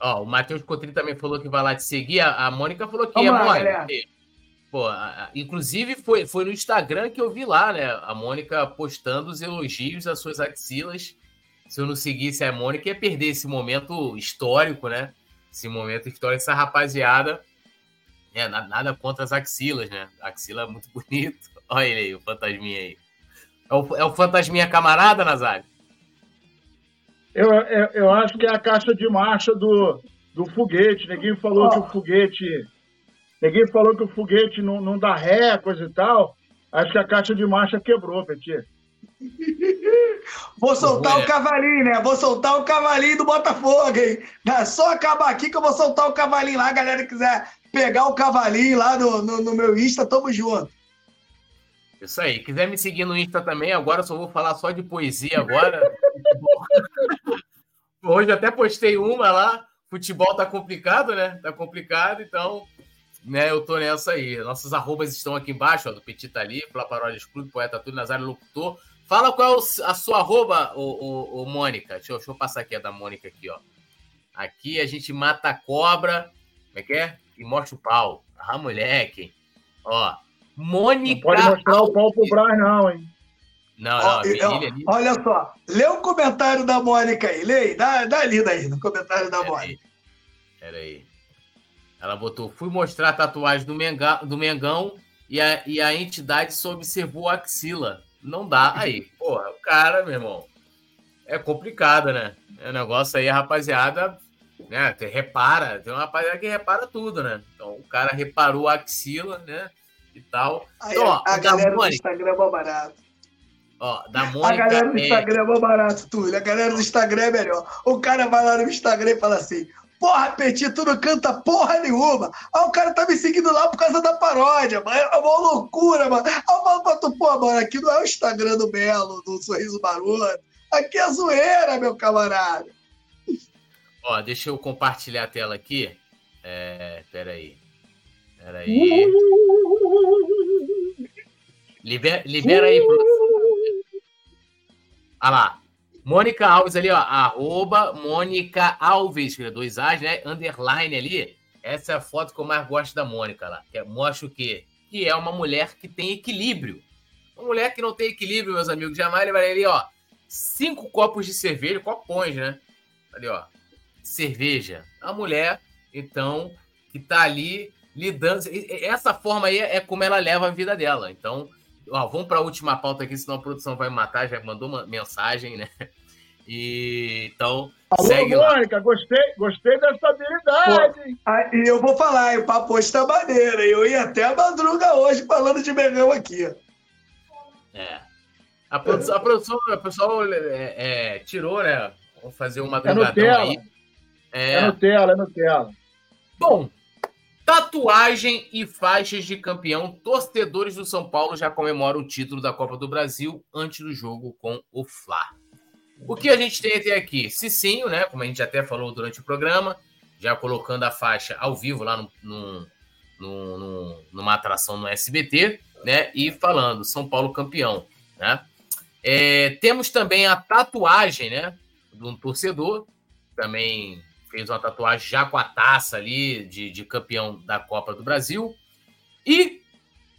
Ó, o Matheus Cotrim também falou que vai lá te seguir. A, a Mônica falou que Vamos é lá, Mônica. Pô, inclusive foi, foi no Instagram que eu vi lá, né? A Mônica postando os elogios às suas axilas se eu não seguisse a Mônica, ia perder esse momento histórico, né? Esse momento histórico, essa rapaziada. É, nada contra as axilas, né? A axila é muito bonito. Olha ele aí, o fantasminha aí. É o, é o fantasminha camarada, Nazário? Eu, eu, eu, acho que é a caixa de marcha do, do foguete. Ninguém falou oh. que o foguete. Ninguém falou que o foguete não, não dá ré, coisa e tal. Acho que a caixa de marcha quebrou, Petit. Vou soltar o cavalinho, né? Vou soltar o cavalinho do Botafogo, hein? É só acabar aqui que eu vou soltar o cavalinho lá. A galera quiser pegar o cavalinho lá no, no, no meu Insta, tamo junto. Isso aí. Quiser me seguir no Insta também, agora só vou falar só de poesia agora. Hoje até postei uma lá. Futebol tá complicado, né? Tá complicado, então né, eu tô nessa aí. Nossas arrobas estão aqui embaixo, ó, do Petit tá ali, Paródias Clube, Poeta Túlio, Nazário Locutor. Fala qual é a sua arroba, ô, ô, ô Mônica. Deixa eu, deixa eu, passar aqui a da Mônica aqui, ó. Aqui a gente mata a cobra, como é que é? E mostra o pau. Ah, moleque. Ó, Mônica... Não pode mostrar o pau pro Braz, não, hein? Não, não, ó, Olha só, lê o comentário da Mônica aí, lê aí, dá, dá lida aí no comentário da Pera Mônica. Aí. Pera aí. Ela botou, fui mostrar a tatuagem do, Menga, do Mengão e a, e a entidade só observou a axila. Não dá. Aí, porra, o cara, meu irmão, é complicado, né? O negócio aí, a rapaziada, né? Repara, tem uma rapaziada que repara tudo, né? Então o cara reparou a axila, né? E tal. Aí, então, ó, a galera Mônica, do Instagram é barato. Ó, da Mônica. A galera do é Instagram é barato, Túlio. A galera do Instagram é melhor. O cara vai lá no Instagram e fala assim: Porra, Petit, tu não canta porra nenhuma. Ah, o cara tá me seguindo lá por causa da paródia, mano. É uma loucura, mano. Ah, eu falo pra tu, pô, mano, aqui não é o Instagram do Belo, do Sorriso Barulho. Aqui é zoeira, meu camarada. Ó, deixa eu compartilhar a tela aqui. É, peraí. Peraí. Libera, libera aí, Olha lá. Mônica Alves ali, ó, arroba Mônica Alves, é dois A's, né? Underline ali. Essa é a foto que eu mais gosto da Mônica lá. Que é, mostra o quê? Que é uma mulher que tem equilíbrio. Uma mulher que não tem equilíbrio, meus amigos. Jamais levaria ali, ó, cinco copos de cerveja, copões, né? Ali, ó, cerveja. A mulher, então, que tá ali lidando. Essa forma aí é como ela leva a vida dela. Então, ó, vamos para a última pauta aqui, senão a produção vai matar. Já mandou uma mensagem, né? E então. Alô, segue Mônica, lá. gostei, gostei dessa habilidade. E eu vou falar, o papo hoje tá maneiro. Eu ia até a madruga hoje falando de Mengão aqui. É. A produção, a produção o pessoal é, é, tirou, né? Vamos fazer uma madrugadão é aí. É. é Nutella, é Nutella. Bom, tatuagem e faixas de campeão. Torcedores do São Paulo já comemoram o título da Copa do Brasil antes do jogo com o Fla. O que a gente tem até aqui? Cicinho, né? Como a gente até falou durante o programa, já colocando a faixa ao vivo lá no, no, no, numa atração no SBT, né? E falando, São Paulo campeão, né? É, temos também a tatuagem, né? De um torcedor, também fez uma tatuagem já com a taça ali de, de campeão da Copa do Brasil. E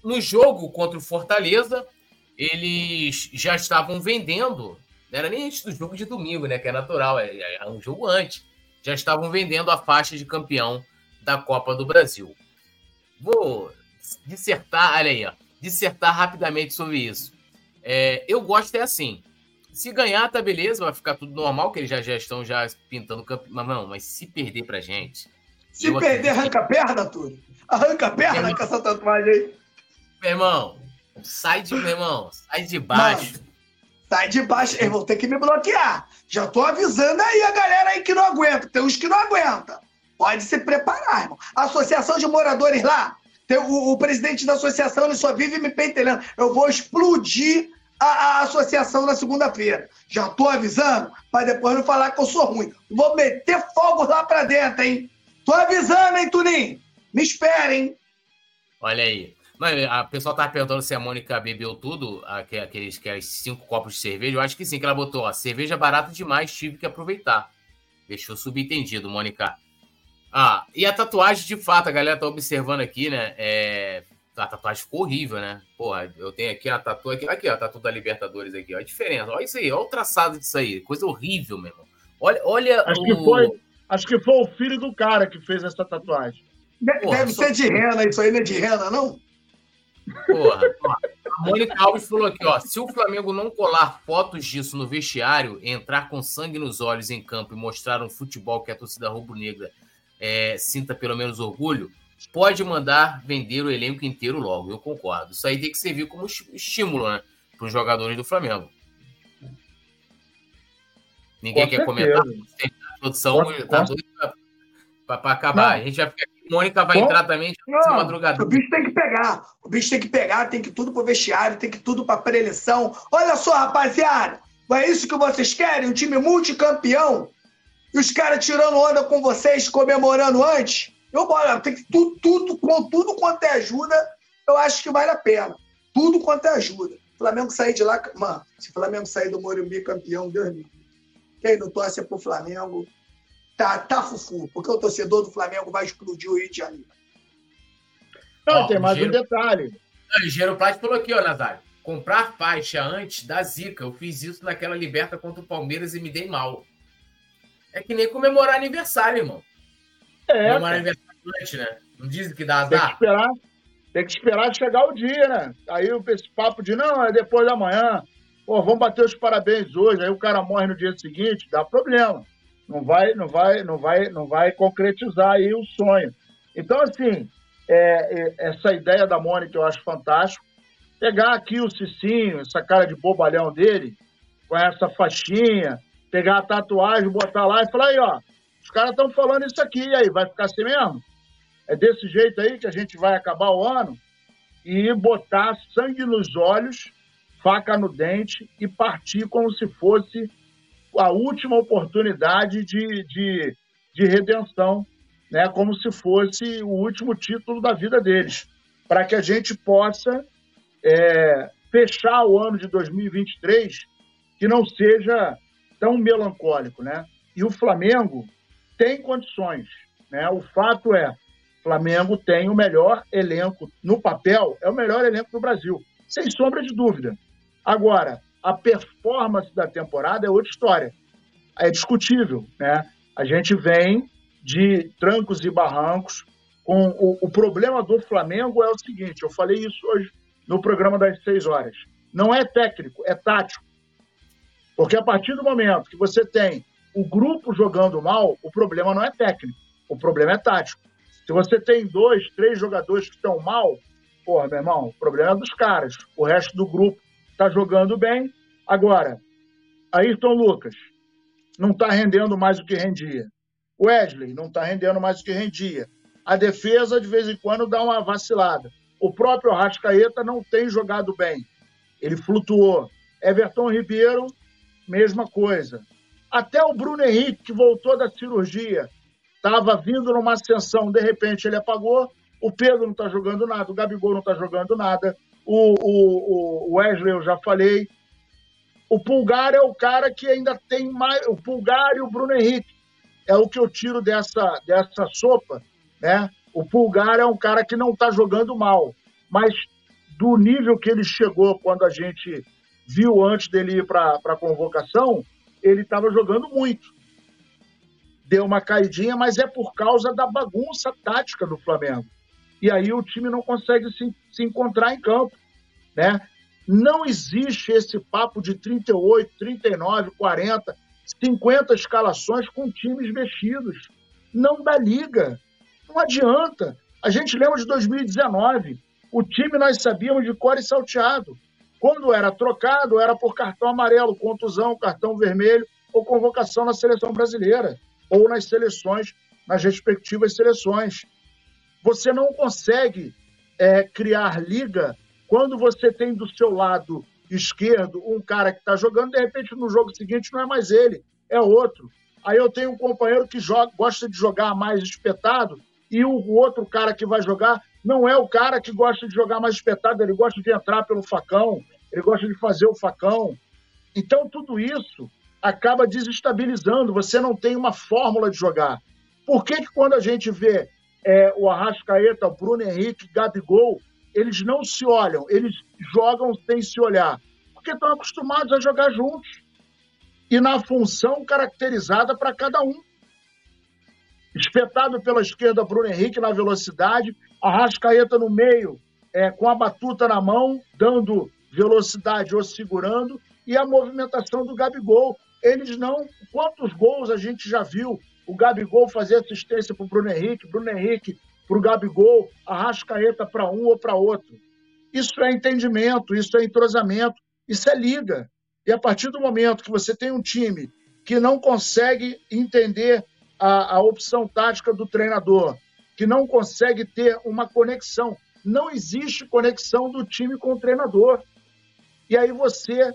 no jogo contra o Fortaleza, eles já estavam vendendo, não era nem antes do jogo de domingo, né? Que é natural, é, é um jogo antes. Já estavam vendendo a faixa de campeão da Copa do Brasil. Vou dissertar, olha aí, ó, dissertar rapidamente sobre isso. É, eu gosto é assim. Se ganhar, tá beleza, vai ficar tudo normal, que eles já, já estão já pintando campo. Mas não, mas se perder pra gente. Se perder, arranca a perna, Túlio. Arranca a perna irmão, com essa tatuagem aí. Meu irmão, sai de, meu irmão, sai de baixo. Mano, sai de baixo, eles vão ter que me bloquear. Já tô avisando aí a galera aí que não aguenta. Tem uns que não aguentam. Pode se preparar, irmão. Associação de moradores lá, tem o, o presidente da associação, ele só vive me pentelhando. Eu vou explodir a, a associação na segunda-feira. Já tô avisando, para depois não falar que eu sou ruim. Vou meter fogo lá pra dentro, hein? Tô avisando, hein, Tunim? Me esperem. Olha aí. Mas a pessoa tava perguntando se a Mônica bebeu tudo, aqueles, aqueles cinco copos de cerveja. Eu acho que sim, que ela botou. Ó, cerveja barata demais, tive que aproveitar. Deixou subentendido, Mônica. Ah, e a tatuagem, de fato, a galera tá observando aqui, né? É... A tatuagem ficou horrível, né? Porra, eu tenho aqui a tatuagem. Aqui, aqui, ó, a tatu da Libertadores aqui, ó. A diferença. Olha isso aí, olha o traçado disso aí. Coisa horrível, meu irmão. Olha, olha acho o... Que foi, acho que foi o filho do cara que fez essa tatuagem. Porra, Deve só... ser de rena, isso aí não é de rena, não? Porra, ó, a Mônica Alves falou aqui, ó. Se o Flamengo não colar fotos disso no vestiário, entrar com sangue nos olhos em campo e mostrar um futebol que a torcida rubro-negra é, sinta pelo menos orgulho, pode mandar vender o elenco inteiro logo. Eu concordo. Isso aí tem que servir como estímulo né, para os jogadores do Flamengo. Ninguém com quer certeza. comentar? A produção está doida para acabar. Não. A gente vai ficar aqui. Mônica vai Bom, entrar também. Não, o bicho tem que pegar. O bicho tem que pegar, tem que tudo pro vestiário, tem que tudo para preleção. Olha só, rapaziada. É isso que vocês querem? Um time multicampeão? e os caras tirando onda com vocês, comemorando antes, eu bora, tem que tudo, tudo, com tudo quanto é ajuda, eu acho que vale a pena. Tudo quanto é ajuda. Flamengo sair de lá, mano, se o Flamengo sair do Morumbi campeão, Deus me Quem não torce pro Flamengo, tá, tá fufu, porque o torcedor do Flamengo vai explodir o Rio de Janeiro. Não, tem mais um detalhe. O Ligeiro Plástico falou aqui, ó, Nazário. Comprar faixa antes da zica. Eu fiz isso naquela liberta contra o Palmeiras e me dei mal. É que nem comemorar aniversário, irmão. É. Comemorar aniversário antes, né? Não dizem que dá azar. Tem que esperar, tem que esperar chegar o dia, né? Aí esse papo de não, é depois da manhã. Pô, vamos bater os parabéns hoje. Aí o cara morre no dia seguinte, dá problema. Não vai, não vai, não vai, não vai concretizar aí o sonho. Então, assim, é, é, essa ideia da Mônica eu acho fantástico. Pegar aqui o Cicinho, essa cara de bobalhão dele, com essa faixinha, pegar a tatuagem, botar lá e falar aí, ó, os caras estão falando isso aqui, e aí, vai ficar assim mesmo? É desse jeito aí que a gente vai acabar o ano? E botar sangue nos olhos, faca no dente e partir como se fosse a última oportunidade de, de, de redenção, né? como se fosse o último título da vida deles, para que a gente possa é, fechar o ano de 2023 que não seja tão melancólico, né? E o Flamengo tem condições, né? O fato é, o Flamengo tem o melhor elenco no papel, é o melhor elenco do Brasil, sem sombra de dúvida. Agora, a performance da temporada é outra história. É discutível, né? A gente vem de trancos e barrancos. Com o, o problema do Flamengo é o seguinte: eu falei isso hoje no programa das seis horas. Não é técnico, é tático. Porque a partir do momento que você tem o grupo jogando mal, o problema não é técnico, o problema é tático. Se você tem dois, três jogadores que estão mal, porra, meu irmão, o problema é dos caras. O resto do grupo está jogando bem. Agora, Ayrton Lucas não está rendendo mais do que rendia. Wesley não está rendendo mais do que rendia. A defesa, de vez em quando, dá uma vacilada. O próprio Arrascaeta não tem jogado bem. Ele flutuou. Everton Ribeiro mesma coisa. Até o Bruno Henrique, que voltou da cirurgia, estava vindo numa ascensão, de repente ele apagou, O Pedro não está jogando nada, o Gabigol não está jogando nada, o, o, o Wesley eu já falei. O Pulgar é o cara que ainda tem mais. O Pulgar e o Bruno Henrique. É o que eu tiro dessa, dessa sopa, né? O Pulgar é um cara que não está jogando mal, mas do nível que ele chegou quando a gente viu antes dele ir para a convocação, ele estava jogando muito. Deu uma caidinha, mas é por causa da bagunça tática do Flamengo. E aí o time não consegue se, se encontrar em campo. Né? Não existe esse papo de 38, 39, 40, 50 escalações com times mexidos. Não dá liga. Não adianta. A gente lembra de 2019. O time nós sabíamos de cor e salteado. Quando era trocado, era por cartão amarelo, contusão, cartão vermelho ou convocação na seleção brasileira ou nas seleções, nas respectivas seleções. Você não consegue é, criar liga quando você tem do seu lado esquerdo um cara que está jogando, de repente no jogo seguinte não é mais ele, é outro. Aí eu tenho um companheiro que joga, gosta de jogar mais espetado e o outro cara que vai jogar não é o cara que gosta de jogar mais espetado, ele gosta de entrar pelo facão, ele gosta de fazer o facão. Então, tudo isso acaba desestabilizando, você não tem uma fórmula de jogar. Por que, que quando a gente vê é, o Arrascaeta, o Bruno Henrique, Gabigol, eles não se olham, eles jogam sem se olhar? Porque estão acostumados a jogar juntos e na função caracterizada para cada um. Espetado pela esquerda, Bruno Henrique na velocidade, Arrascaeta no meio, é, com a batuta na mão, dando velocidade ou segurando, e a movimentação do Gabigol. Eles não. Quantos gols a gente já viu o Gabigol fazer assistência para o Bruno Henrique, Bruno Henrique para o Gabigol, Arrascaeta para um ou para outro? Isso é entendimento, isso é entrosamento, isso é liga. E a partir do momento que você tem um time que não consegue entender a, a opção tática do treinador, que não consegue ter uma conexão, não existe conexão do time com o treinador. E aí você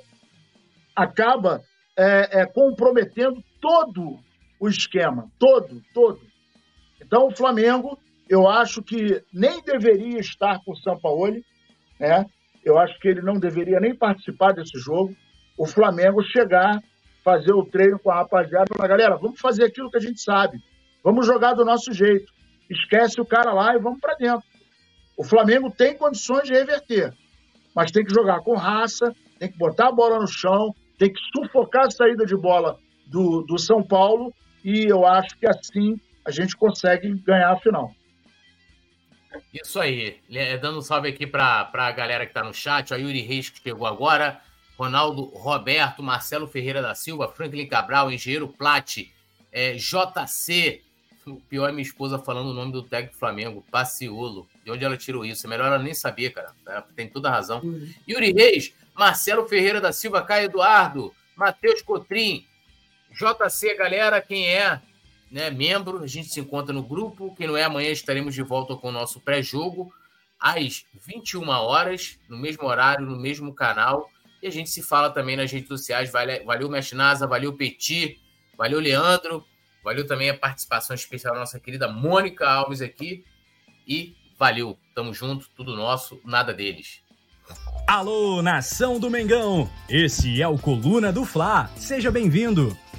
acaba é, é, comprometendo todo o esquema, todo, todo. Então o Flamengo, eu acho que nem deveria estar com o Sampaoli, né? Eu acho que ele não deveria nem participar desse jogo. O Flamengo chegar, fazer o treino com a rapaziada, falar, galera, vamos fazer aquilo que a gente sabe. Vamos jogar do nosso jeito. Esquece o cara lá e vamos para dentro. O Flamengo tem condições de reverter, mas tem que jogar com raça, tem que botar a bola no chão, tem que sufocar a saída de bola do, do São Paulo e eu acho que assim a gente consegue ganhar a final. Isso aí. Dando um salve aqui para a galera que está no chat. A Yuri Reis, que chegou agora. Ronaldo Roberto, Marcelo Ferreira da Silva, Franklin Cabral, Engenheiro Plate, é, JC. O pior é minha esposa falando o nome do técnico do Flamengo, Paciolo. De onde ela tirou isso? É melhor ela nem saber, cara. Ela tem toda a razão. Uhum. Yuri Reis, Marcelo Ferreira da Silva, Caio Eduardo, Matheus Cotrim, JC, galera, quem é né, membro, a gente se encontra no grupo. Quem não é, amanhã estaremos de volta com o nosso pré-jogo, às 21 horas, no mesmo horário, no mesmo canal. E a gente se fala também nas redes sociais. Valeu, Mestre valeu Petit, valeu Leandro, valeu também a participação especial da nossa querida Mônica Alves aqui. E valeu, tamo junto, tudo nosso, nada deles. Alô, nação do Mengão! Esse é o Coluna do Fla. Seja bem-vindo.